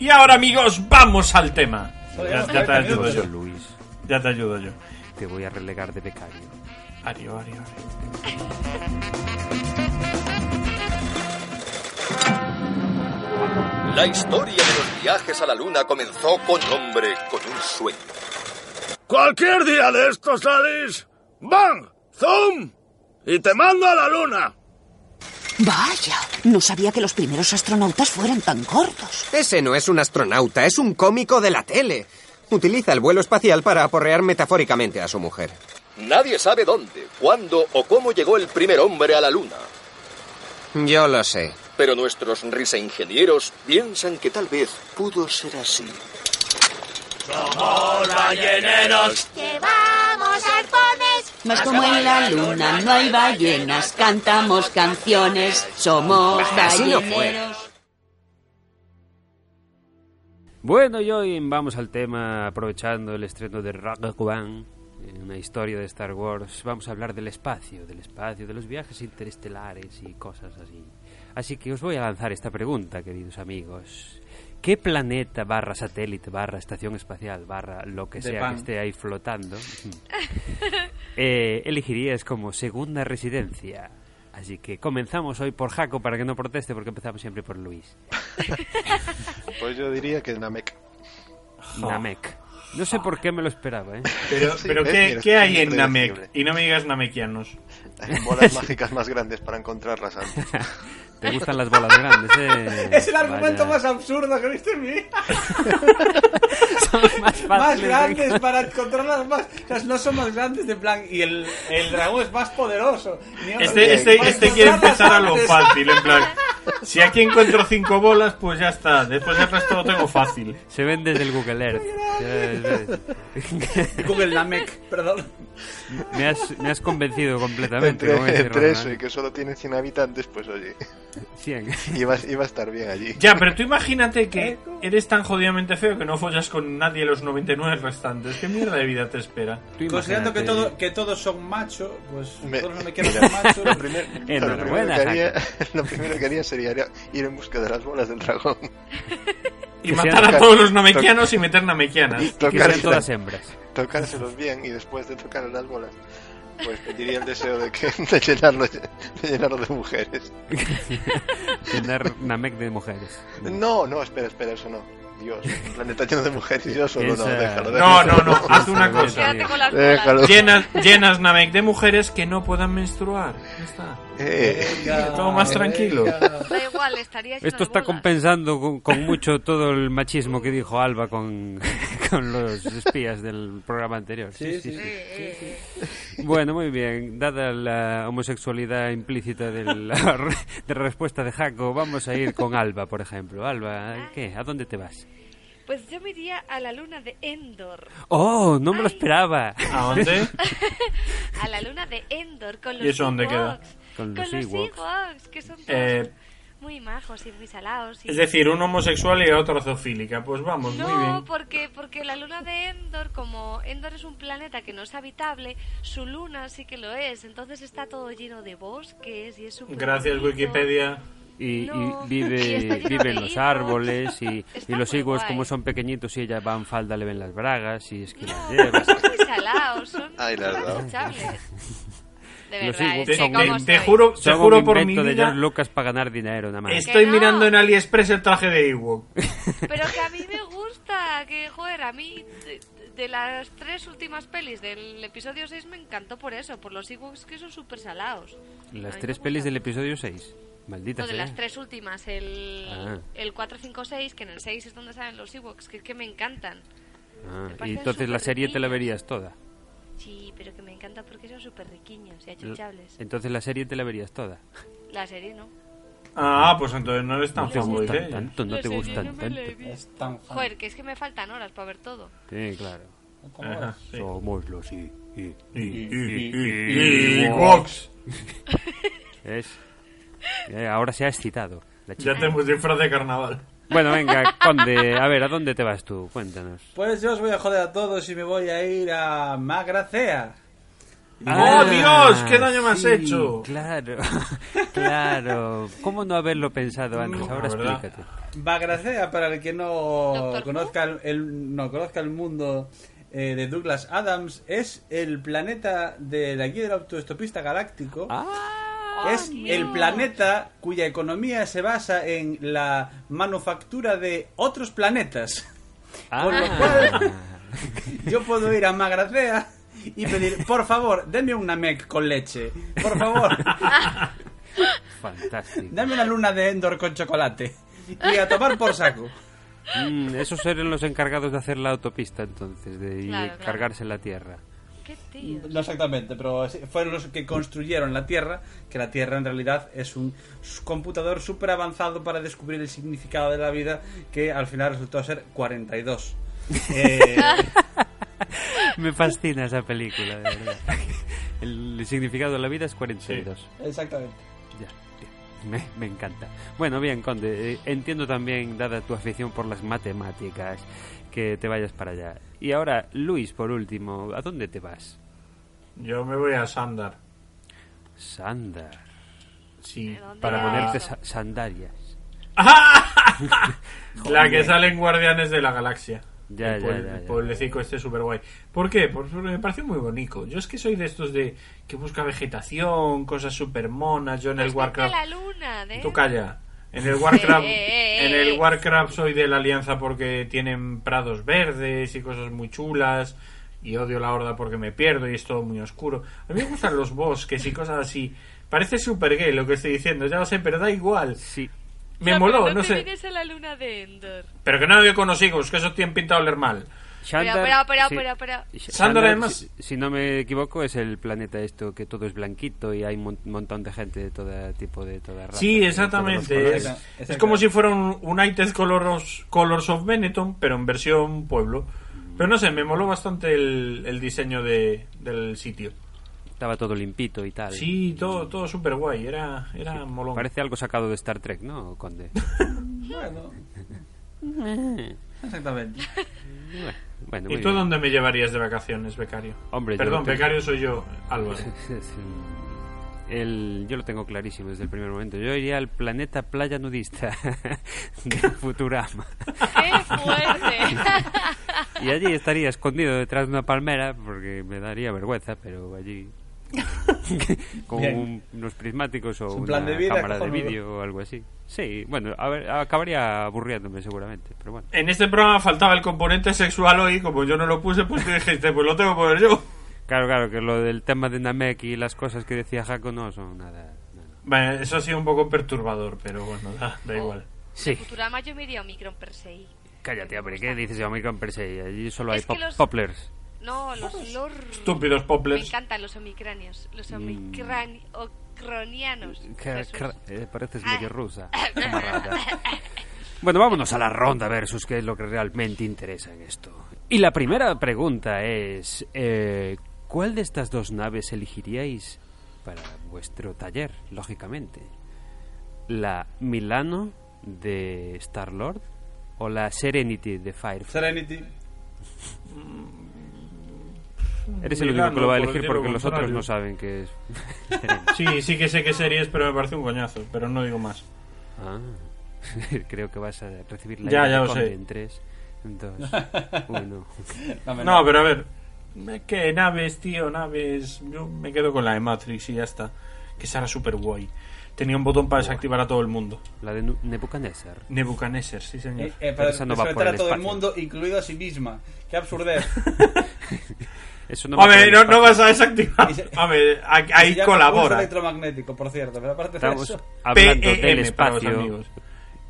Y ahora, amigos, vamos al tema. Ya, te 40 ayudo yo. Luis, Ya te ayudo yo. te voy a relegar de becario. Ario, Ario, Ario. La historia de los viajes a la luna comenzó con un hombre con un sueño. Cualquier día de estos, Alice. ¡Bang! ¡Zoom! Y te mando a la luna. Vaya, no sabía que los primeros astronautas fueran tan gordos. Ese no es un astronauta, es un cómico de la tele. Utiliza el vuelo espacial para aporrear metafóricamente a su mujer. Nadie sabe dónde, cuándo o cómo llegó el primer hombre a la luna. Yo lo sé. Pero nuestros riseingenieros piensan que tal vez pudo ser así. ¡Llevamos arpones! Mas como en la luna no hay ballenas, cantamos canciones, somos balleneros. Bueno, y hoy vamos al tema, aprovechando el estreno de eh, una historia de Star Wars. Vamos a hablar del espacio, del espacio, de los viajes interestelares y cosas así. Así que os voy a lanzar esta pregunta, queridos amigos. ¿Qué planeta barra satélite barra estación espacial barra lo que sea pan. que esté ahí flotando eh, elegirías como segunda residencia? Así que comenzamos hoy por Jaco para que no proteste porque empezamos siempre por Luis. Pues yo diría que Namek. Namek. No sé por qué me lo esperaba, ¿eh? Pero, Sí, pero ¿qué, qué hay en. Namek? Y no me digas namekianos. Hay bolas mágicas más grandes para encontrarlas antes. Te gustan las bolas grandes, ¿eh? Es el argumento Vaya. más absurdo que he visto en mi vida. Son más Más fáciles, grandes ¿eh? para encontrarlas más. O sea, no son más grandes de plan. Y el, el dragón es más poderoso. Este, este, este quiere empezar a lo fácil, en plan. Si aquí encuentro cinco bolas, pues ya está. Después el resto lo tengo fácil. Se ven desde el Google Earth. Google Namek, perdón. me, has, me has convencido completamente. Entre, entre eso y que solo tiene 100 habitantes, pues oye, Cien. iba, iba a estar bien allí. Ya, pero tú imagínate que eres tan jodidamente feo que no follas con nadie los 99 restantes. ¿Qué mierda de vida te espera? Considerando que, todo, que todos son macho, pues Me- todos no me quieren Mira, ser macho. Lo, primer- lo primero que haría, lo primero que haría sería ir en busca de las bolas del dragón. Y matar a todos los namekianos y meter namekianas. Y que sean todas hembras. tocárselos bien y después de tocar las bolas, pues pediría el deseo de, que, de, llenarlo, de llenarlo de mujeres. Tener Namek de mujeres. No, no, espera, espera, eso no. Dios, un planeta lleno de mujeres y yo solo no, Esa- déjalo. No, déjalo. no, no, haz una cosa. Quédate con las Déjalo. Llenas, llenas Namek de mujeres que no puedan menstruar. Ya está. Eh, Todo más tranquilo. Da igual, estaría lleno Esto está bolas. compensando con, con mucho todo el machismo que dijo Alba con, con los espías del programa anterior. Sí, sí, sí. Eh, eh. Bueno, muy bien. Dada la homosexualidad implícita de la, re- de la respuesta de Jaco, vamos a ir con Alba, por ejemplo. Alba, ¿qué? ¿A dónde te vas? Pues yo me iría a la luna de Endor. ¡Oh! No me lo Ay. esperaba. ¿A dónde? A la luna de Endor con los ¿Y eso dónde queda? Con Con los los Ewoks. Ewoks, que son todos Eh, muy majos y muy salados. y- Es decir, un homosexual y otro zoofílica. Pues vamos, muy No, bien. porque, porque la luna de Endor, como Endor es un planeta que no es habitable, su luna sí que lo es. Entonces está todo lleno de bosques y es súper Gracias, bonito. Wikipedia. Y, No, y vive, vive en los árboles y, y los muy higos como son pequeñitos y ella va en falda le ven las bragas y es que las No, lleva. son muy salados, son Ay. De Los verdad, es que Te, como te- juro, te juro un por mi invento de vida. George Lucas para ganar dinero nada más. Estoy no. mirando en AliExpress el traje de Ewok. Pero que a mí me gusta, que joder, a mí de, de las tres últimas pelis del episodio 6 me encantó por eso, por los Ewoks que son súper salados. Las tres pelis del episodio 6. Maldita No, de sea. las tres últimas, el, Ah. el 4, 5, 6, que en el 6 es donde salen los Ewoks, que es que me encantan. Ah, me y entonces la serie te la verías toda. Sí, pero que me encanta porque son súper riquiños y achuchables. Entonces la serie te la verías toda. La serie no. Ah, pues entonces no eres tan No de tanto, no La te gustan no tanto. Es tan fan. Joder, que es que me faltan horas para ver todo. Sí, claro. Ajá, sí. Somos los y, y, Y- y-. Es. Eh, ahora se ha excitado. La Ya chica. tenemos disfraz de carnaval. Bueno, venga, Conde, a ver, ¿a dónde te vas tú? Cuéntanos. Pues yo os voy a joder a todos y me voy a ir a Magracea. ¡Oh, Dios! ¿Qué daño me has sí, hecho? Claro, claro. ¿Cómo no haberlo pensado antes? No, Ahora explícate. Magracea, para el que no conozca el, el- no conozca el mundo eh, de Douglas Adams, es el planeta de la guía del autoestopista galáctico. Ah, es el planeta cuya economía se basa en la manufactura de otros planetas. Con lo ah. cual, yo puedo ir a Magracea y pedir, por favor, denme una mec con leche. Por favor, Fantástico. dame una luna de Endor con chocolate. Y a tomar por saco. Mm, esos eran los encargados de hacer la autopista entonces, de claro. cargarse la tierra. ¿Qué tío? No exactamente, pero fueron los que construyeron la Tierra, que la Tierra en realidad es un computador súper avanzado para descubrir el significado de la vida, que al final resultó ser 42. Eh, Me fascina esa película, de verdad. El significado de la vida es 42. exactamente. Ya, ya. Me, me encanta. Bueno, bien, Conde, eh, entiendo también, dada tu afición por las matemáticas, que te vayas para allá. Y ahora, Luis, por último, ¿a dónde te vas? Yo me voy a Sandar. Sandar. Sí, ¿De dónde para Ponerte sa- sandalias. La que sale en Guardianes de la Galaxia. Ya, el ya, ya, ya. el pueblecico este súper guay. ¿Por qué? Porque me pareció muy bonito. Yo es que soy de estos de que busca vegetación, cosas súper monas. Yo en el Pues Warcraft... la luna, ¿eh? Tú calla. En el Warcraft, en el. Warcraft soy de la Alianza porque tienen prados verdes y cosas muy chulas. Y odio la Horda porque me pierdo y es todo muy oscuro. A mí me gustan los bosques y cosas así. Parece súper gay lo que estoy diciendo, ya lo sé, pero da igual. Sí. Me moló, pero no te sé. a la luna de Endor. Pero que no con los higos, que esos tienen pintado oler mal. Espera, sí. espera, espera. Sh- Sandar, además- si, si no me equivoco, es el planeta esto que todo es blanquito y hay un mon- montón de gente de todo tipo de toda raza. Sí, exactamente. Es, es como si fuera un United Colors, Colors of Benetton, pero en versión pueblo. Pero no sé, me moló bastante el, el diseño de, del sitio. Estaba todo limpito y tal. Sí, todo, todo súper guay, era, era molón. Parece algo sacado de Star Trek, ¿no, Conde? Bueno, exactamente. bueno, ¿Y tú bien. dónde me llevarías de vacaciones, becario? Hombre, yo Perdón, tengo- becario soy yo, Álvaro. El, yo lo tengo clarísimo desde el primer momento. Yo iría al planeta playa nudista de Futurama. ¡Qué fuerte! Y allí estaría escondido detrás de una palmera porque me daría vergüenza, pero allí con un- unos prismáticos o un una plan de vida cámara de vídeo o algo así. Sí, bueno, a ver, acabaría aburriéndome seguramente, pero bueno. En este programa faltaba el componente sexual hoy, como yo no lo puse, pues tú dijiste, pues lo tengo que poner yo. Claro, claro, que lo del tema de Namek y las cosas que decía Jaco no son nada. Bueno, eso ha sido un poco perturbador, pero bueno, da, da igual. Sí. Futurama yo me iría a Omicron per se. Cállate, hombre, ¿qué dices de Omicron per se? Allí solo hay Es que pop- los- poplers. No, los lor... Estúpidos poplers. Me encantan los omicranios. Los. Que- Jesús. cra- eh, pareces Ah. medio rusa. Bueno, vámonos a la ronda versus qué es lo que realmente interesa en esto. Y la primera pregunta es, eh, ¿cuál de estas dos naves elegiríais para vuestro taller, lógicamente? ¿La Milano de Star-Lord o la Serenity de Firefly? Serenity. Eres el único que lo va a elegir porque los otros no saben que es... Sí, sí que sé que series, pero me parece un coñazo, pero no digo más. Ah, creo que vas a recibir la Ya, ya lo sé. en 3, 2, 1. No, pero a ver, ¿qué naves, tío? Naves. Yo me quedo con la de Matrix y ya está. Que será súper guay. Tenía un botón para desactivar a todo el mundo. La de Nebuchadnezzar. Nebuchadnezzar, sí, señor. Eh, eh, para esa no el a todo el mundo, incluido a sí misma. Qué absurdez. Eso no por el no, no vas a desactivar. Y se- Hombre, ahí colabora. electromagnético, por cierto. Pero aparte de Estamos eso... hablando del PEM para los espacio. amigos.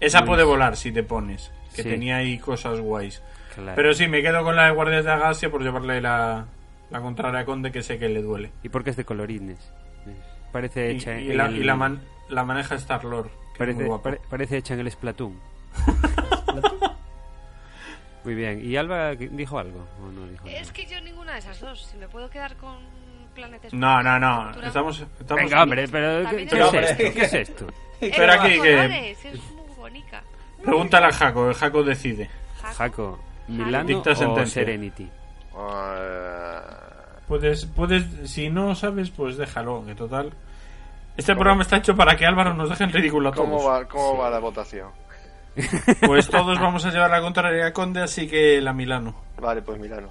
Esa puede volar si te pones. Que Sí. tenía ahí cosas guays. Claro. Pero sí, me quedo con la de Guardias de la Galaxia por llevarle la, la contraria a Conde que sé que le duele. ¿Y por qué es de colorines? Parece Y, hecha y en la, el... y la man- la maneja Star Lord. parece, pare- parece hecha en el Splatoon. Muy bien. ¿Y Alba dijo algo? ¿O no dijo Es que yo ninguna de esas dos. Si me puedo quedar con planetas. No, no, no. Estamos, estamos Venga, hombre, pero ¿qué, qué es- esto? ¿Qué es esto? Espera aquí que. Es muy bonita. Pregúntale a Jaco, el Jaco decide. Jaco, ¿Milano Dicta o sentencia. Serenity? Ah, Puedes, puedes, si no sabes, pues déjalo, que total. Este programa está hecho para que Álvaro nos deje en ridículo a todos. ¿Cómo va, cómo va la votación? Pues todos vamos a llevar la contraria a Conde, así que la Milano. Vale, pues Milano.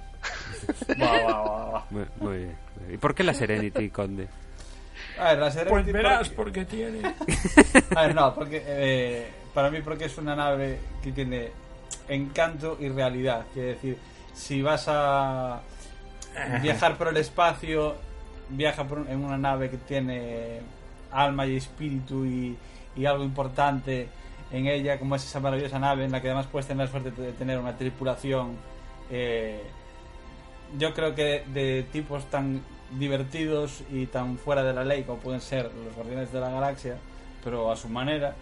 Va, va, va, va. Muy, muy bien. ¿Y por qué la Serenity, Conde? A ver, la Serenity... Pues verás, porque- porque tiene. A ver, no, porque eh, para mí porque es una nave que tiene encanto y realidad. Quiere decir, si vas a viajar por el espacio, viaja por un- en una nave que tiene alma y espíritu y, y algo importante en ella, como es esa maravillosa nave en la que además puedes tener la suerte de tener una tripulación. eh, yo creo que de tipos tan divertidos y tan fuera de la ley como pueden ser los Guardianes de la Galaxia, pero a su manera,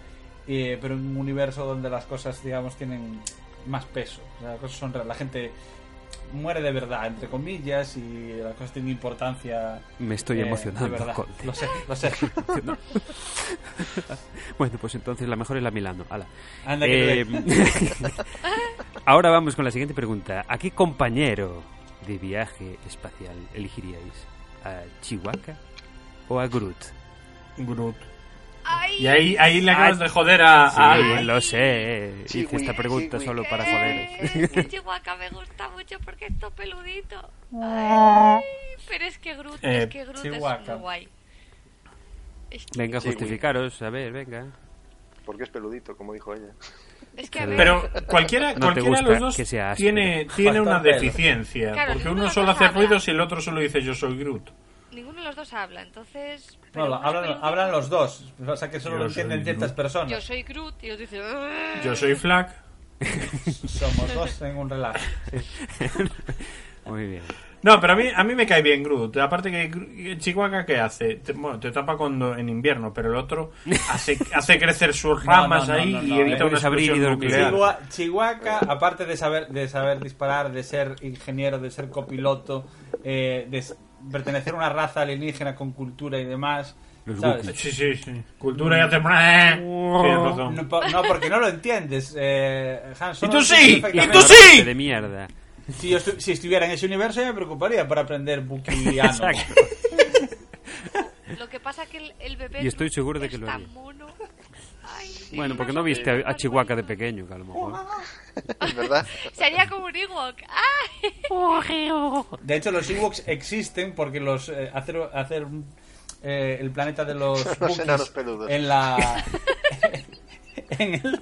eh, pero en un universo donde las cosas, digamos, tienen más peso. Las cosas son la gente muere de verdad, entre comillas, y las cosas tienen importancia. Me estoy eh, emocionando, de verdad. Lo sé, lo sé. Bueno, pues entonces la mejor es la Milano. Ala. Anda que Eh, te- ahora vamos con la siguiente pregunta. ¿A qué compañero de viaje espacial elegiríais? ¿A Chihuahua o a Groot? Groot. ¡Ay! Y ahí, ahí le acabas Ah, de joder a, Sí, a lo sé. Hice Chihui, esta pregunta chihui. solo para Eh, joderos. Es que Chihuahua me gusta mucho porque es todo peludito. Ay, pero es que Groot, Eh, es que Groot es muy guay. Venga, justificaros. A ver, venga. Porque es peludito, como dijo ella. es que a ver, Pero cualquiera, No te cualquiera de gusta los dos que sea áspero. tiene, tiene una deficiencia. Claro, porque uno solo hace habla. ruidos y el otro solo dice yo soy Groot. ninguno de los dos habla, entonces... No, hablan, hablan los dos. O sea que solo Yo lo entienden soy ciertas personas. Yo soy Groot y ellos dicen... "Ah". Yo soy Flack. Somos dos en un relajo. Muy bien. No, pero a mí, a mí me cae bien Groot. Aparte que Chihuahua, ¿qué hace? Te, bueno, te tapa cuando en invierno, pero el otro hace, hace crecer sus ramas no, no, ahí no, y no, evita le una explosión nuclear. Chihua- Chihuahua, aparte de saber, de saber disparar, de ser ingeniero, de ser copiloto, eh, de pertenecer a una raza alienígena con cultura y demás. Los ¿sabes? Sí, sí, sí. Cultura y hace... Razón. No, no, porque no lo entiendes. Eh, Han ¡Y tú sí! ¡Y tú sí! De mierda. Si, yo estu- si estuviera en ese universo, ya me preocuparía por aprender bukiano. Exacto. Lo que pasa que el, el bebé Y estoy seguro de que es lo haría. mono. Ay, Bueno, porque no viste a, a Chihuahua de pequeño, que a lo mejor. Es verdad. Sería como un Ewok. ¡Ay! De hecho, los Ewoks existen porque los eh, hacer, hacer eh, el planeta de los Los enanos peludos. en la en el,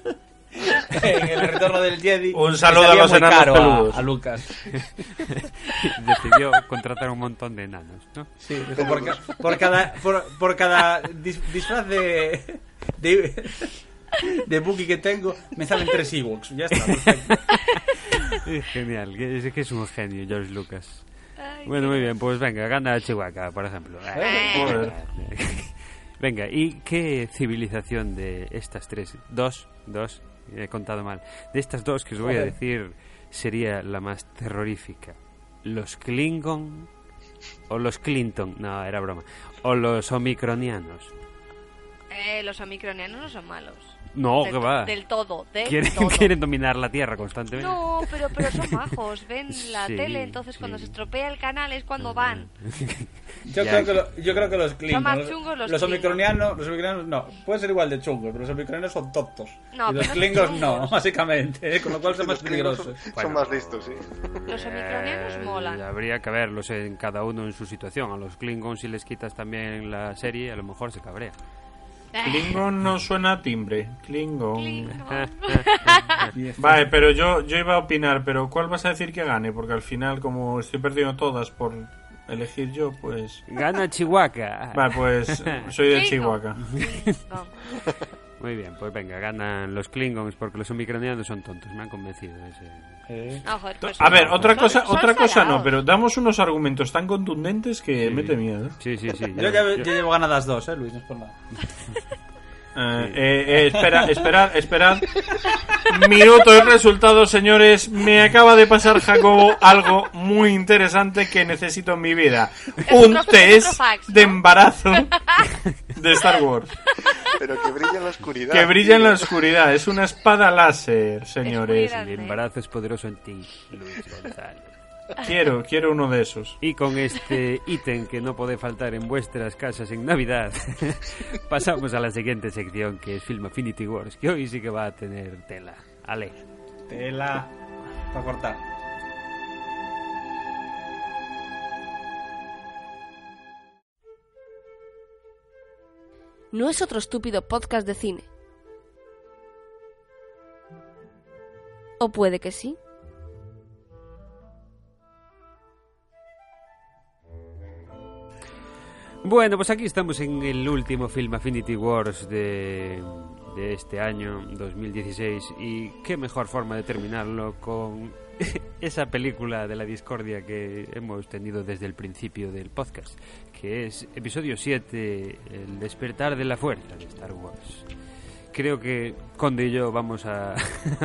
en el retorno del Jedi. Un saludo a los enanos caro peludos. A, a Lucas. Decidió contratar un montón de enanos, ¿no? Sí, dijo, por, ca- por cada por, por cada dis- disfraz de de de Wookiee que tengo me salen tres Ewoks. Ya está. perfecto. Es genial, es que es un genio, George Lucas. Ay, Bueno, muy bien, pues venga, gana Chihuahua, por ejemplo. Venga, ¿y qué civilización de estas tres? Dos, dos, he contado mal. De estas dos que os voy a Joder. decir sería la más terrorífica. ¿Los Klingon o los Clinton? No, era broma. ¿O los Omicronianos? Eh, los omicronianos no son malos. No, Del que va. Del todo, del Quieren, todo. quieren dominar la Tierra constantemente. No, pero, pero son majos. Ven la Sí, tele, entonces cuando sí. se estropea el canal es cuando van. Yo, creo que lo- yo creo que los Klingons. más chungos los Klingons. omicronianos, los omicronianos no. Pueden ser igual de chungos, pero los omicronianos son tontos. No, y los Klingons son no, básicamente. ¿eh? Con lo cual son más Los peligrosos. Son, Bueno. son más listos, sí. Los omicronianos Eh, molan. Habría que verlos en cada uno en su situación. A los Klingons, si les quitas también la serie, a lo mejor se cabrea. Klingon no suena a timbre. Klingon. Klingon. Vale, pero yo, yo iba a opinar, pero ¿cuál vas a decir que gane? Porque al final, como estoy perdiendo todas por elegir yo, pues... Gana Chihuahua. Vale, pues soy de. Chihuahua. Muy bien, pues venga, ganan los Klingons porque los omicronianos son tontos. Me han convencido ese. Eh, pues A ver, son- otra son- cosa, son otra cosa no, pero damos unos argumentos tan contundentes que mete miedo. Sí, sí, sí. Yo ya, ya llevo ganadas dos, ¿eh, Luis? No es por nada. Eh, eh, eh, espera, esperad, esperad. Minuto y resultado, señores. Me acaba de pasar, Jacobo, algo muy interesante que necesito en mi vida. Un test de embarazo de Star Wars. Pero que brilla en la oscuridad. Que brilla en la oscuridad. Es una espada láser, señores. El embarazo es poderoso en ti, Luis González. Quiero, quiero uno de esos. Y con este ítem que no puede faltar en vuestras casas en Navidad, pasamos a la siguiente sección que es Film Affinity Wars, que hoy sí que va a tener tela. Ale. Tela para cortar. No es otro estúpido podcast de cine. O puede que sí. Bueno, pues aquí estamos en el último film Affinity Wars de, de este año 2016 y qué mejor forma de terminarlo con esa película de la discordia que hemos tenido desde el principio del podcast, que es episodio 7, El despertar de la fuerza de Star Wars. Creo que Conde y yo vamos a,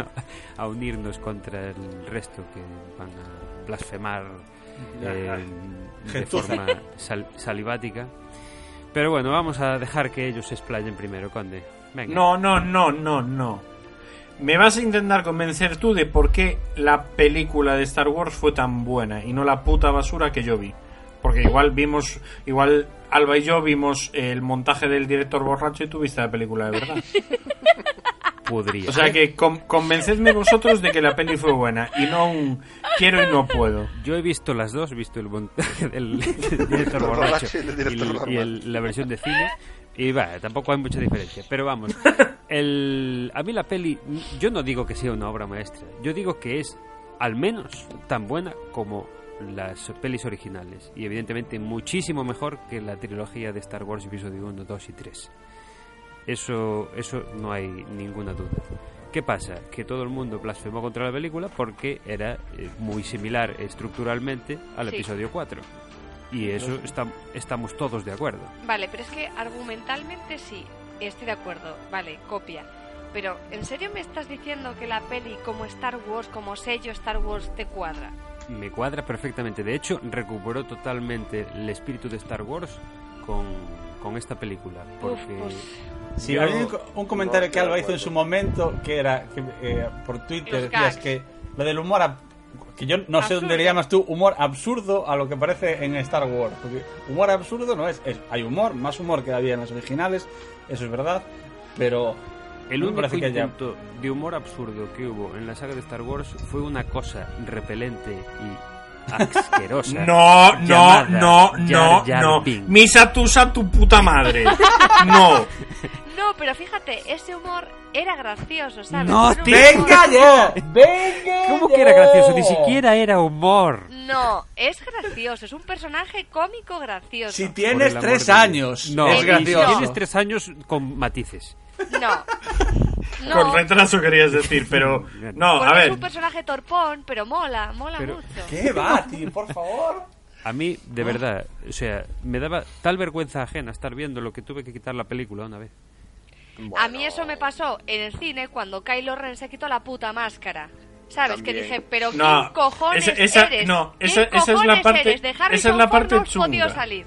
a unirnos contra el resto que van a blasfemar eh, de forma sal- salivática. Pero bueno, vamos a dejar que ellos se explayen primero, Conde. Venga. No, no, no, no, no. Me vas a intentar convencer tú de por qué la película de Star Wars fue tan buena y no la puta basura que yo vi. Porque igual vimos, igual Alba y yo vimos el montaje del director borracho y tú viste la película de verdad. Podría. O sea que con- convencedme vosotros de que la peli fue buena y no un quiero y no puedo. Yo he visto las dos, he visto el del director El borracho y el el- el- la versión de cine. Y va, tampoco hay mucha diferencia. Pero vamos, el, a mí la peli, yo no digo que sea una obra maestra. Yo digo que es al menos tan buena como las pelis originales. Y evidentemente muchísimo mejor que la trilogía de Star Wars Episodio 1, 2 y 3. Eso, eso no hay ninguna duda. ¿Qué pasa? Que todo el mundo blasfemó contra la película porque era eh, muy similar estructuralmente al Sí. episodio 4. Y eso está- estamos todos de acuerdo. Vale, pero es que argumentalmente sí, estoy de acuerdo. Vale, copia. Pero, ¿en serio me estás diciendo que la peli como Star Wars, como sello Star Wars, te cuadra? Me cuadra perfectamente. De hecho, recuperó totalmente el espíritu de Star Wars con, con esta película. Porque pues, Sí, había un, un comentario que Alba hizo en su momento que era que, eh, por Twitter decías que lo del humor que yo no sé dónde Absurdo. le llamas tú humor absurdo a lo que parece en Star Wars porque humor absurdo no es, es hay humor más humor que había en las originales eso es verdad pero El único que ya- intento de humor absurdo que hubo en la saga de Star Wars fue una cosa repelente y asquerosa. No, no, llamada no, Jar no, Jar no. Misa tusa tu puta madre. No. No, pero fíjate, ese humor era gracioso, ¿sabes? No, humor- ¡Venga ya! ¡Venga ¿Cómo ya! que era gracioso? Ni siquiera era humor. No, es gracioso, es un personaje cómico gracioso. Si tienes tres años, No, es gracioso. Si tienes tres años con matices. No. No, Con retraso querías decir, pero. No, porque a es ver. un personaje torpón, pero mola, mola Pero- mucho. ¿Qué va, tío? Por favor. A mí, de verdad, o sea, me daba tal vergüenza ajena estar viendo lo que tuve que quitar la película una vez. A mí eso me pasó en el cine cuando Kylo Ren se quitó la puta máscara. ¿Sabes? También. Que dije, pero No, ¿quién cojones esa- esa- eres? no, ¿Quién esa- esa es la cojones parte- eres? De Harrison esa es la Ford parte no chunga. salir.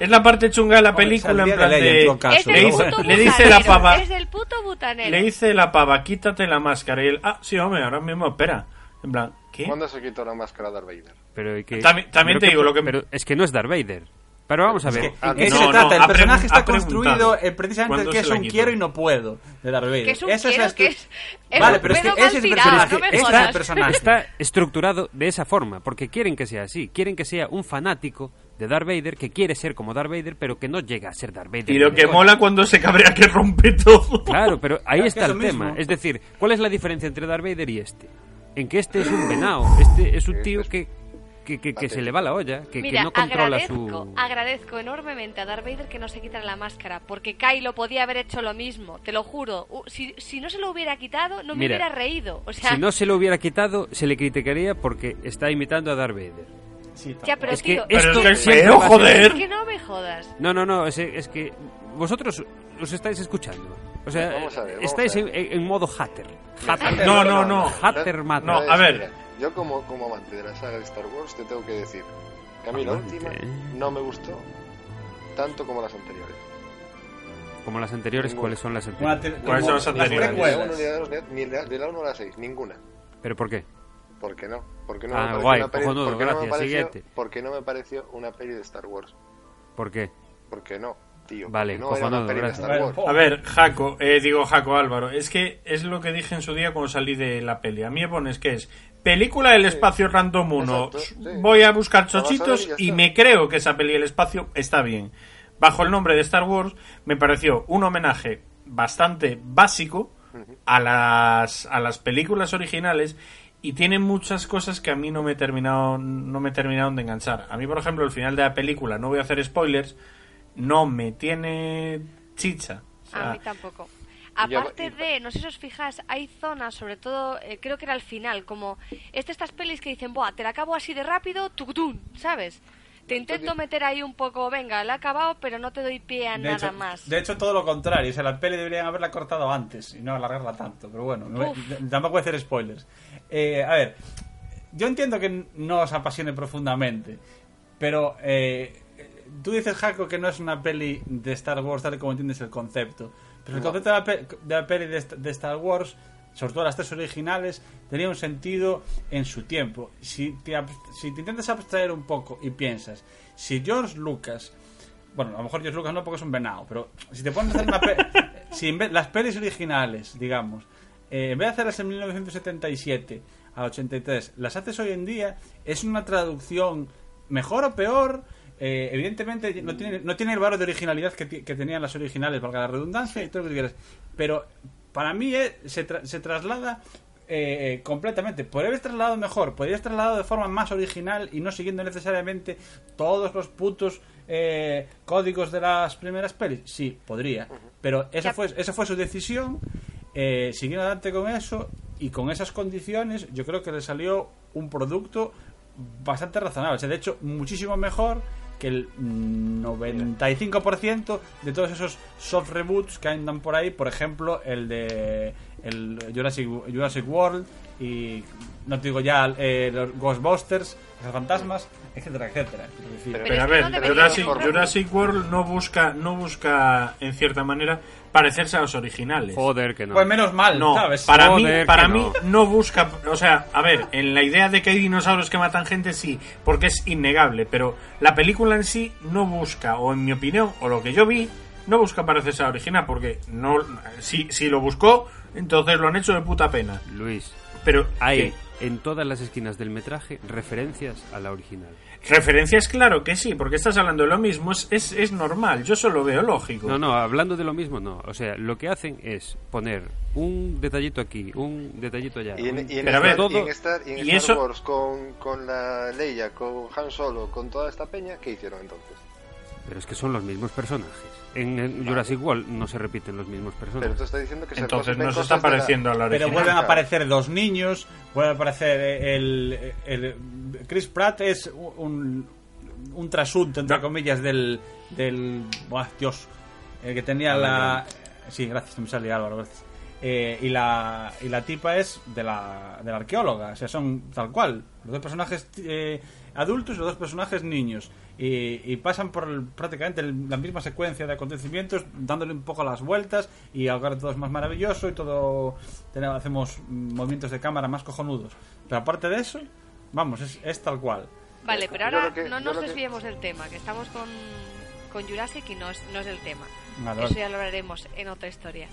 Es la parte chunga de la película, en plan de en caso, le, ¿no? dice, le dice la pava. Es el puto butanero. Le dice la pava, quítate la máscara. Y él, ah, sí, hombre, ahora mismo, espera. En plan, ¿qué? ¿Cuándo se quitó la máscara Darth Vader? Pero, ¿y qué? También- también Pero te digo lo que- Pero es que no es Darth Vader. Pero vamos a ver. ¿En Ah, qué no, se no, trata? ha el personaje está construido eh, precisamente ¿Cuándo el que es la un quiero y no puedo de Darth Vader. Que es un Eso quiero, estru- que es- es Vale, pero es que ese es el personaje. no Este es el personaje. Está estructurado de esa forma, porque quieren que sea así. Quieren que sea un fanático de Darth Vader que quiere ser como Darth Vader, pero que no llega a ser Darth Vader. Y lo que mola cuando se cabrea que rompe todo. Claro, pero ahí Claro, está que es el tema. mismo. Es decir, ¿cuál es la diferencia entre Darth Vader y este? En que este es un venao, este es un tío que, que, que- que se le va la olla, que, que Mira, no controla agradezco, su... agradezco enormemente a Darth Vader que no se quitara la máscara, porque Kylo podía haber hecho lo mismo, te lo juro. Si, si no se lo hubiera quitado, no me Mira, hubiera reído. O sea, Si no se lo hubiera quitado, se le criticaría porque está imitando a Darth Vader. Sí, ya, pero es que tío, Pero esto es que feo, joder. es que no me jodas. No, no, no, es, es que vosotros os estáis escuchando. O sea, ver, estáis En, en modo hatter. Hatter. No, no, no. Hatter mata. No, a ver. Yo como, como amante de la saga de Star Wars te tengo que decir que a mí la última no me gustó tanto como las anteriores. Como las anteriores, Ninguna. ¿cuáles son las anteriores? te- ¿Cuáles son las anteriores? Ni de la precuelas. uno, ni de la dos, ni- ni de la- de la 1 a la 6, ninguna. ¿Pero por qué? ¿Por qué no? Porque no Ah, me guay, cojonudo, porque no me gracias, pareció- siguiente. porque no me pareció una peli de Star Wars. ¿Por qué? Porque no, tío. Vale, porque no cojonudo, gracias. Star Wars. A ver, Jaco, eh, digo Jaco Álvaro, es que es lo que dije en su día cuando salí de la peli. A mí me pones que es película del espacio random 1. Exacto, sí. Voy a buscar a chochitos y me creo que esa peli del espacio está bien. Bajo el nombre de Star Wars me pareció un homenaje bastante básico a las, a las películas originales y tiene muchas cosas que a mí no me terminaron no me terminaron de enganchar. A mí, por ejemplo, el final de la película, no voy a hacer spoilers, no me tiene chicha. O sea, A mí tampoco. Aparte de, no sé si os fijáis, hay zonas, sobre todo, eh, creo que era al final, como es de estas pelis que dicen, Buah, te la acabo así de rápido, tucutún, ¿sabes? Te intento meter ahí un poco, venga, la he acabado, pero no te doy pie a De nada hecho, más. de hecho, todo lo contrario. O sea, la peli deberían haberla cortado antes y no alargarla tanto. Pero bueno, no- tampoco voy a hacer spoilers. Eh, a ver, yo entiendo que no os apasione profundamente, pero eh, tú dices, Jaco, que no es una peli de Star Wars tal y como entiendes el concepto. Pero el concepto de la, pe- de la peli de, Star Wars, sobre todo las tres originales, tenía un sentido en su tiempo. Si te, si te intentas abstraer un poco y piensas, si George Lucas bueno, a lo mejor George Lucas no porque es un venado, pero si te pones a hacer una pe- si en vez- las pelis originales, digamos, eh, en vez de hacerlas en 1977 a 83, las haces hoy en día, es una traducción mejor o peor. Eh, evidentemente no tiene, no tiene el valor de originalidad que, que tenían las originales, valga la redundancia y todo lo que quieras. Pero para mí eh, se, tra- se traslada eh, completamente. Podría haber trasladado mejor, podría haber trasladado de forma más original y no siguiendo necesariamente todos los putos eh, códigos de las primeras pelis. Sí, podría. Pero esa fue, esa fue su decisión. Eh, siguiendo adelante con eso y con esas condiciones, yo creo que le salió un producto bastante razonable. O sea, de hecho, muchísimo mejor que el mm, 95% de todos esos soft reboots que andan por ahí. Por ejemplo, el de el Jurassic, Jurassic World y no te digo ya eh, los Ghostbusters, los fantasmas, etcétera, etcétera. Pero- Pero a ver, no Jurassic. Jurassic World no busca, no busca, en cierta manera, parecerse a los originales. Joder, que no. pues menos mal, No, ¿sabes? para mí, para mí no. no busca, o sea, a ver, en la idea de que hay dinosaurios que matan gente sí, porque es innegable, pero la película en sí no busca, o en mi opinión, o lo que yo vi, no busca parecerse a la original, porque no si, si lo buscó, entonces lo han hecho de puta pena. Luis, Pero hay ¿qué? en todas las esquinas del metraje referencias a la original. Referencias, claro que sí, porque estás hablando de lo mismo, es, es, es normal, yo solo veo lógico. No, no, hablando de lo mismo, no. O sea, lo que hacen es poner un detallito aquí, un detallito allá. Y en, un- y en Pero a Star, ver, y en todo- Star, y en y Star eso- Wars con, con la Leia, con Han Solo, con toda esta peña, ¿qué hicieron entonces? Pero es que son los mismos personajes. En el Jurassic World no se repiten los mismos Pero personajes. tú estás diciendo que se Entonces no se está de la- pareciendo a la Pero original. vuelven a aparecer dos niños, vuelve a aparecer el, el- Chris Pratt es un, un trasunto, entre No. comillas, del... del buah, Dios, el que tenía la... Sí, gracias, me sale Álvaro, gracias. Eh, y, la, y la tipa es de la, de la arqueóloga, o sea, son tal cual, los dos personajes eh, adultos y los dos personajes niños. Y, y pasan por el- prácticamente el- la misma secuencia de acontecimientos, dándole un poco las vueltas, y ahora todo es más maravilloso y todo tenemos, hacemos movimientos de cámara más cojonudos. Pero aparte de eso, vamos, es, es tal cual. Vale, pero ahora que- no nos que- desviemos del tema, que estamos con, con Jurassic y no es, no es el tema. Vale, Eso ya lo hablaremos en otra historia.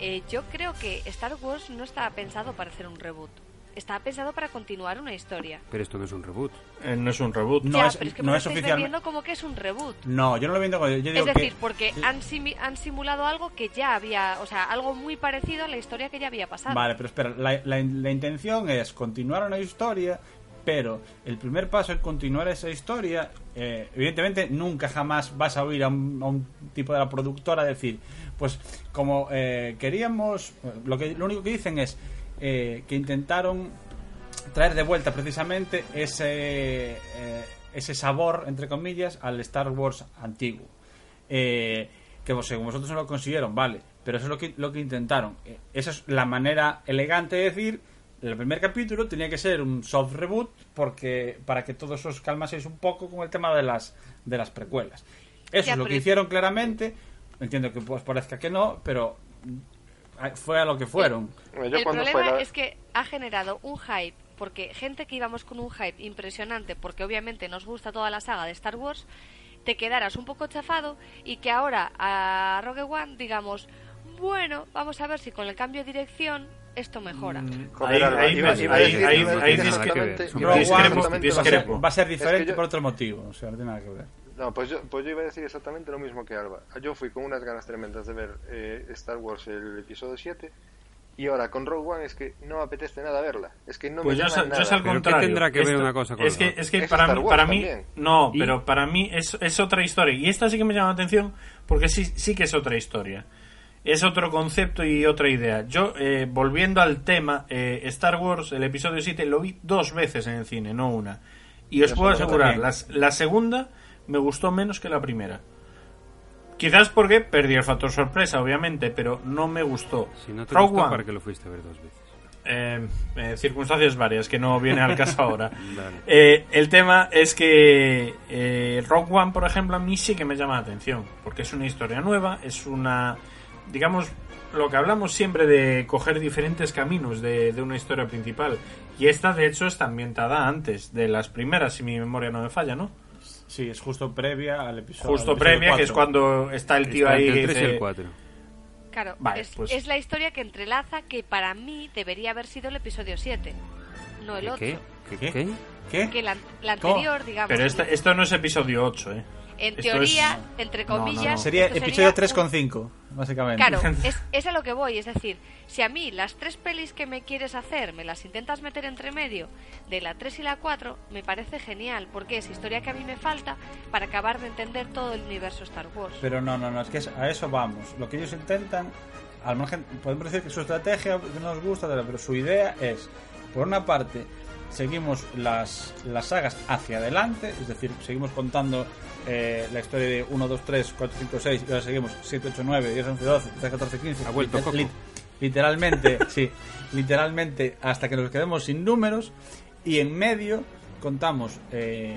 Eh, yo creo que Star Wars no estaba pensado para hacer un reboot. Estaba pensado para continuar una historia. Pero esto no es un reboot. Eh, no es un reboot. No ya, es- pero es que no es oficial- vendiendo como que es un reboot. No, yo no lo viendo como yo digo Es decir, que porque han, simi- han simulado algo que ya había, o sea, algo muy parecido a la historia que ya había pasado. Vale, pero espera, la, la- la intención es continuar una historia, pero el primer paso en continuar esa historia, eh, evidentemente nunca jamás vas a oír a un, a un tipo de la productora decir, pues como eh, queríamos, lo, que, lo único que dicen es eh, que intentaron traer de vuelta precisamente ese, eh, ese sabor, entre comillas, al Star Wars antiguo. Eh, que según vosotros no lo consiguieron, vale, pero eso es lo que, lo que intentaron. Esa es la manera elegante de decir, el primer capítulo tenía que ser un soft reboot porque para que todos os calmaseis un poco con el tema de las, de las precuelas. Eso Ya, es lo que hicieron claramente, entiendo que os parezca que no, pero fue a lo que fueron. Yo el problema fue la- es que ha generado un hype, porque gente que íbamos con un hype impresionante, porque obviamente nos gusta toda la saga de Star Wars, te quedaras un poco chafado y que ahora a Rogue One digamos, bueno, vamos a ver si con el cambio de dirección esto mejora. Joder, Ahí- discrepo, Va a ser- Es que diferente yo- por otro motivo, o sea, no tiene nada que ver. No, pues yo, pues yo iba a decir exactamente lo mismo que Alba. Yo fui con unas ganas tremendas de ver eh, Star Wars el episodio 7 y ahora con Rogue One es que no me apetece nada verla. Es que no Pues me yo, es- yo nada. es al ¿Pero qué contrario. tendrá que ver Esto- una cosa con es la que, es que Es para, mí, para mí también. no, ¿Y? pero para mí es, es otra historia y esta sí que me llama la atención porque sí sí que es otra historia. Es otro concepto y otra idea. Yo, eh, volviendo al tema, eh, Star Wars, el episodio 7, lo vi dos veces en el cine, no una. Y os Yo puedo asegurar, las- la segunda me gustó menos que la primera. Quizás porque perdí el factor sorpresa, obviamente, pero no me gustó. Si no te Rogue gustó, One, ¿para qué lo fuiste a ver dos veces? eh, eh, circunstancias varias que no viene al caso ahora. Vale. Eh, el tema es que eh, Rock One, por ejemplo, a mí sí que me llama la atención, porque es una historia nueva, es una, digamos, lo que hablamos siempre de coger diferentes caminos de, de una historia principal. Y esta, de hecho, está ambientada antes de las primeras, si mi memoria no me falla, ¿no? Sí, es justo previa al episodio. Justo al episodio previa, que es 4. cuando está el tío Está ahí el 3 y el 4. Claro, Vale, es, pues- es la historia que entrelaza que para mí debería haber sido el episodio 7, no el 8. ¿Qué? ¿Qué? ¿Qué? ¿Qué? ¿Qué? Que la, la ¿Cómo? anterior, digamos, Pero este- esto no es episodio 8, ¿eh? En esto teoría, es- entre No, no, no. comillas, Sería episodio sería un- 3,5, básicamente. Claro, es, es a lo que voy. Es decir, si a mí las tres pelis que me quieres hacer me las intentas meter entre medio de la 3 y la 4, me parece genial, porque es historia que a mí me falta para acabar de entender todo el universo Star Wars. Pero no, no, no, es que es- a eso vamos. Lo que ellos intentan, al margen, podemos decir que su estrategia no nos gusta, pero su idea es, por una parte, seguimos las, las sagas hacia adelante, es decir, seguimos contando eh, la historia de 1, 2, 3, 4, 5, 6, y ahora seguimos 7, 8, 9, 10, 11, 12, 13, 14, 15. Ha vuelto Coco. lit- literalmente, sí, literalmente hasta que nos quedemos sin números y en medio contamos eh,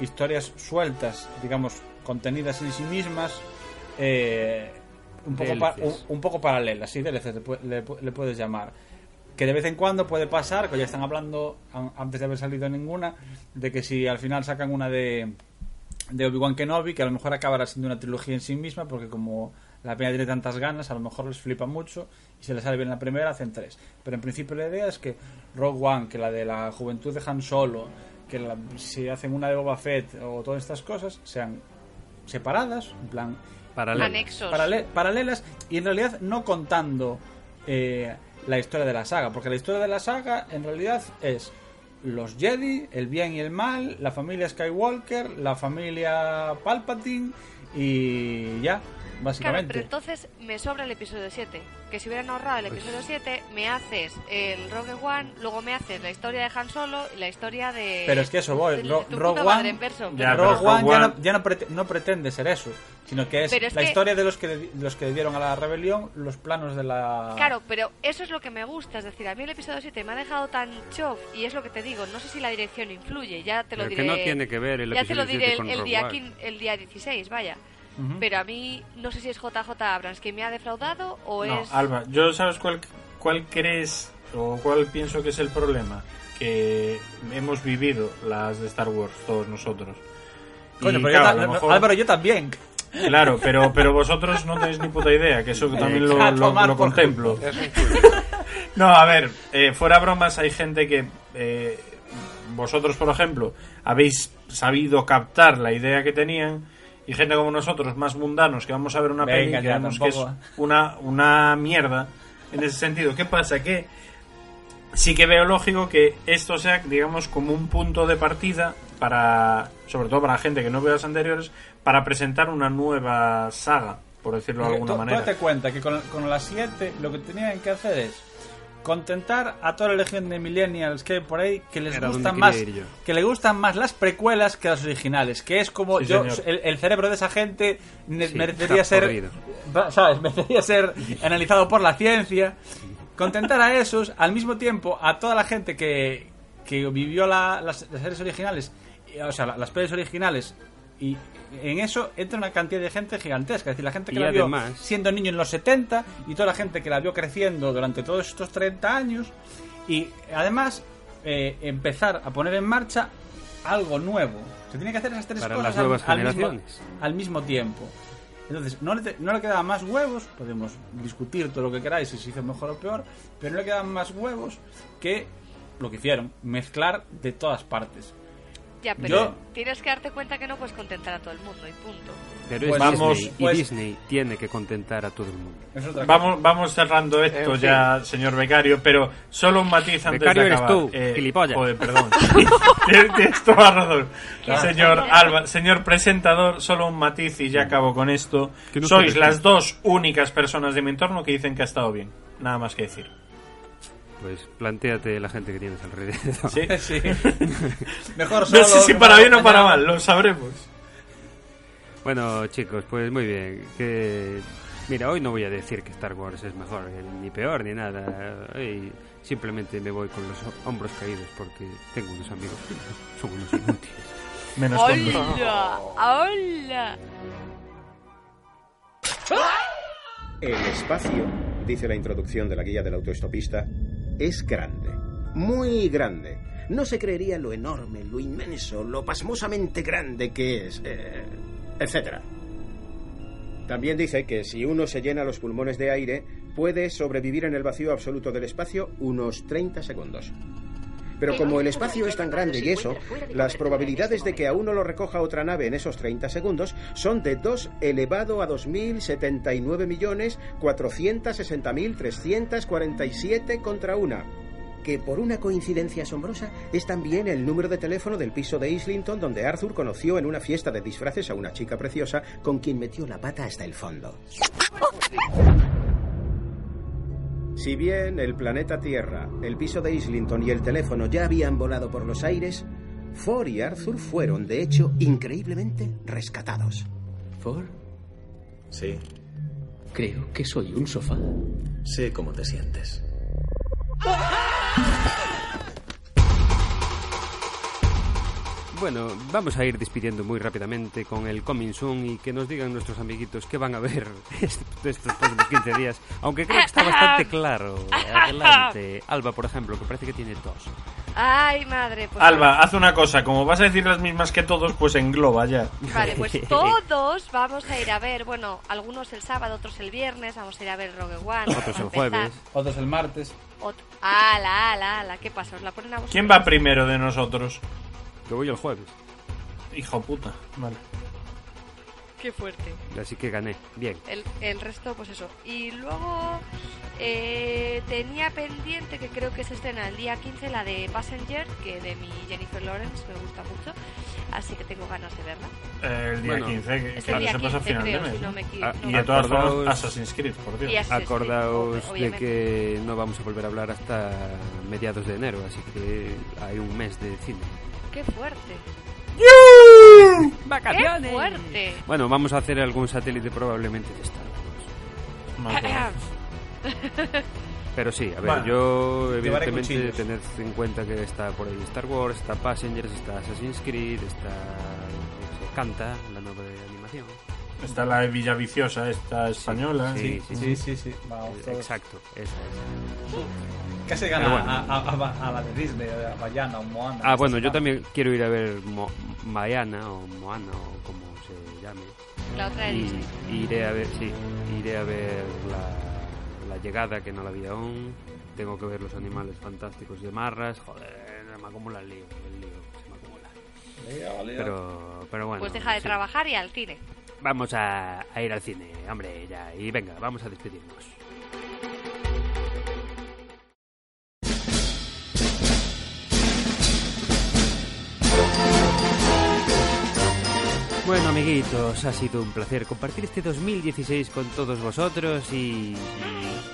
historias sueltas, digamos, contenidas en sí mismas, eh, un, poco pa- un, un poco paralelas, sí, DLCs le, le le puedes llamar. Que de vez en cuando puede pasar, que ya están hablando, an- antes de haber salido ninguna, de que si al final sacan una de de Obi-Wan Kenobi, que a lo mejor acabará siendo una trilogía en sí misma, porque como la peña tiene tantas ganas, a lo mejor les flipa mucho y se les sale bien la primera, hacen tres. Pero en principio la idea es que Rogue One, que la de la juventud de Han Solo, que la- si hacen una de Boba Fett o todas estas cosas, sean separadas, en plan Paralelas. Parale- paralelas y en realidad no contando eh, la historia de la saga, porque la historia de la saga en realidad es los Jedi, el bien y el mal, la familia Skywalker, la familia Palpatine y ya, Claro, básicamente. pero entonces me sobra el episodio 7. Que si hubieran ahorrado el episodio 7, me haces el Rogue One, luego me haces la historia de Han Solo y la historia de. Pero es que eso voy, Rogue One. Ya, Rogue One ya, no, ya no, no pretende ser eso, sino que es, la que- historia de los que, de los que dieron a la rebelión los planos de la... Claro, pero eso es lo que me gusta. Es decir, a mí el episodio 7 me ha dejado tan chof. Y es lo que te digo. No sé si la dirección influye. Ya te lo Pero que diré. no tiene que ver el ya te lo diré 7 el, día, quin- el día 16, vaya. Pero a mí no sé si es JJ Abrams que me ha defraudado o No, es. Alba, ¿yo sabes cuál, cuál crees o cuál pienso que es el problema? Que hemos vivido las de Star Wars, todos nosotros. Y, Coño, pero claro, yo a ta- lo mejor- Álvaro, yo también. Claro, pero, pero vosotros no tenéis ni puta idea, que eso también lo, lo- contemplo. No, a ver, eh, fuera bromas, hay gente que eh, vosotros, por ejemplo, habéis sabido captar la idea que tenían y gente como nosotros, más mundanos, que vamos a ver una Venga, peli que ya, que es una, una mierda en ese sentido. ¿Qué pasa? Que sí que veo lógico que esto sea, digamos, como un punto de partida para, sobre todo para gente que no vea las anteriores, para presentar una nueva saga, por decirlo de alguna tú- manera. tú date cuenta que con, con las 7 lo que tenían que hacer es contentar a toda la legión de millennials que hay por ahí que les Era gustan más yo. que le gustan más las precuelas que las originales que es como Sí, yo el, el cerebro de esa gente Sí, merecería ser podrido. va- sabes merecería ser analizado por la ciencia contentar a esos al mismo tiempo a toda la gente que, que vivió la- las, las series originales y- o sea la- las pelis originales y en eso entra una cantidad de gente gigantesca. Es decir, la gente que Y la vio siendo niño en los 70 y toda la gente que la vio creciendo durante todos estos 30 años. Y además eh, empezar a poner en marcha algo nuevo. Se tiene que hacer esas tres cosas al, al mismo, al mismo tiempo. Entonces, no le, no quedaban más huevos, podemos discutir todo lo que queráis si se hizo mejor o peor, pero no le quedaban más huevos que lo que hicieron, mezclar de todas partes. Ya, pero Yo- tienes que darte cuenta que no puedes contentar a todo el mundo y punto. Pero Pues es vamos, Disney pues- y Disney tiene que contentar a todo el mundo. Vamos, vamos cerrando esto ya, señor becario, pero solo un matiz antes Becario de eres acabar. tú, gilipollas. Joder, perdón. tienes, toda razón. Señor Alba, señor presentador, solo un matiz y ya acabo con esto. Sois las dos únicas personas de mi entorno que dicen que ha estado bien. Nada más que decir. Pues planteate la gente que tienes alrededor. ¿Sí? Sí. Mejor solo No sé si para bien o para mal, lo sabremos. Bueno, chicos, pues muy bien. Que mira, hoy no voy a decir que Star Wars es mejor eh, ni peor ni nada. Hoy simplemente me voy con los hombros caídos porque tengo unos amigos que son unos inútiles. Menos. ¡Hola! ¡Hola! El espacio, dice la introducción de la guía del autoestopista, es grande, muy grande. No se creería lo enorme, lo inmenso, lo pasmosamente grande que es, eh, etc. También dice que si uno se llena los pulmones de aire, puede sobrevivir en el vacío absoluto del espacio unos 30 segundos. Pero como el espacio es tan grande y eso, las probabilidades de que a uno lo recoja otra nave en esos 30 segundos son de 2 elevado a 2.079.460.347 contra una. Que por una coincidencia asombrosa es también el número de teléfono del piso de Islington donde Arthur conoció en una fiesta de disfraces a una chica preciosa con quien metió la pata hasta el fondo. Si bien el planeta Tierra, el piso de Islington y el teléfono ya habían volado por los aires, Ford y Arthur fueron, de hecho, increíblemente rescatados. ¿Ford? Sí, Creo que soy un sofá. sé cómo te sientes. Bueno, vamos a ir despidiendo muy rápidamente con el Coming Soon y que nos digan nuestros amiguitos qué van a ver est- estos próximos 15 días. Aunque creo que está bastante claro. Adelante. Alba, por ejemplo, que parece que tiene tos. Ay, madre. Pues Alba, haz una cosa. Como vas a decir las mismas que todos, pues engloba ya. Vale, pues todos vamos a ir a ver, bueno, algunos el sábado, otros el viernes, vamos a ir a ver Rogue One. Otros el jueves. Otros el martes. Ot- ala, ala, ala, ¿qué pasa? ¿Os la ponen a vosotros? ¿Quién va primero de nosotros? Yo voy el jueves. Hijo puta. Vale. Qué fuerte. Así que gané. Bien. El, el resto, pues eso. Y luego eh, tenía pendiente, que creo que se estrena el día 15, la de Passenger, que de mi Jennifer Lawrence me gusta mucho. Así que tengo ganas de verla. Eh, el día Bueno. 15, que, que día sepas a 15, final de creo, mes. si no me. Ah, No. Y de todas formas, Acordaos- Assassin's Creed, por Dios. Creed, Acordaos ob- de que no vamos a volver a hablar hasta mediados de enero, así que hay un mes de cine. ¡Qué fuerte! ¡Vacaciones! ¡Qué fuerte! Bueno, vamos a hacer algún satélite probablemente de Star Wars. Pero sí, a ver, Bueno, yo evidentemente tened en cuenta que está por ahí Star Wars, está Passengers, está Assassin's Creed, está Canta, la nueva de animación. Está la de Villaviciosa, esta española. Sí, sí, Sí, sí, sí. Vamos, todos. Exacto, esa es. Casi gana bueno. a, a- a- a la de Disney, a Bayana o Moana. Ah, bueno, yo también quiero ir a ver Mo o Moana o como se llame. La otra de Y Disney. iré a ver, sí, iré a ver la, la llegada que no la vi aún. Tengo que ver los animales fantásticos de Marras. Joder, me acumula el lío, el lío, se me acumula. Pero, pero bueno. Pues deja de sí. trabajar y al cine. Vamos a, a ir al cine, hombre, ya. Y venga, vamos a despedirnos. Bueno, amiguitos, ha sido un placer compartir este 2016 con todos vosotros y,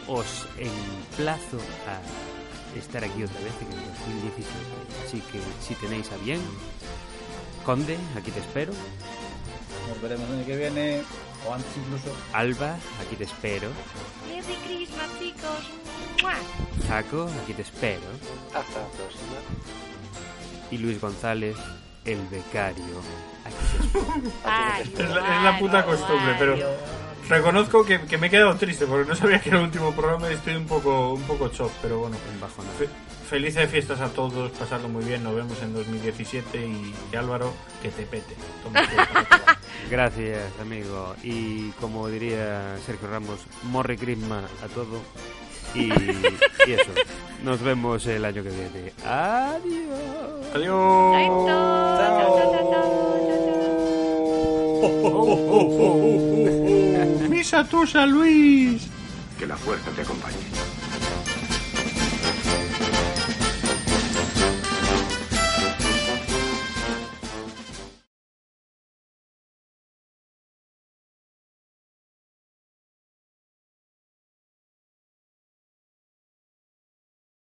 os emplazo a estar aquí otra vez en el 2016. Así que si tenéis a bien, Conde, aquí te espero. Nos veremos el año que viene, o antes incluso. Alba, aquí te espero. Merry Christmas, chicos. Jaco, aquí te espero. Hasta la próxima. Y Luis González, el becario. Ay, Es la, es la puta costumbre, pero reconozco que, que me he quedado triste porque no sabía que era el último programa y estoy un poco, un poco shock, pero bueno. Fe- felices fiestas a todos, pasarlo muy bien, nos vemos en 2017 y, y Álvaro, que te pete. Toma. Gracias, amigo. Y como diría Sergio Ramos, morre crisma a todo. Y, y eso, nos vemos el año que viene. Adiós. Adiós. Misa tusa, Luis. Que la fuerza te acompañe.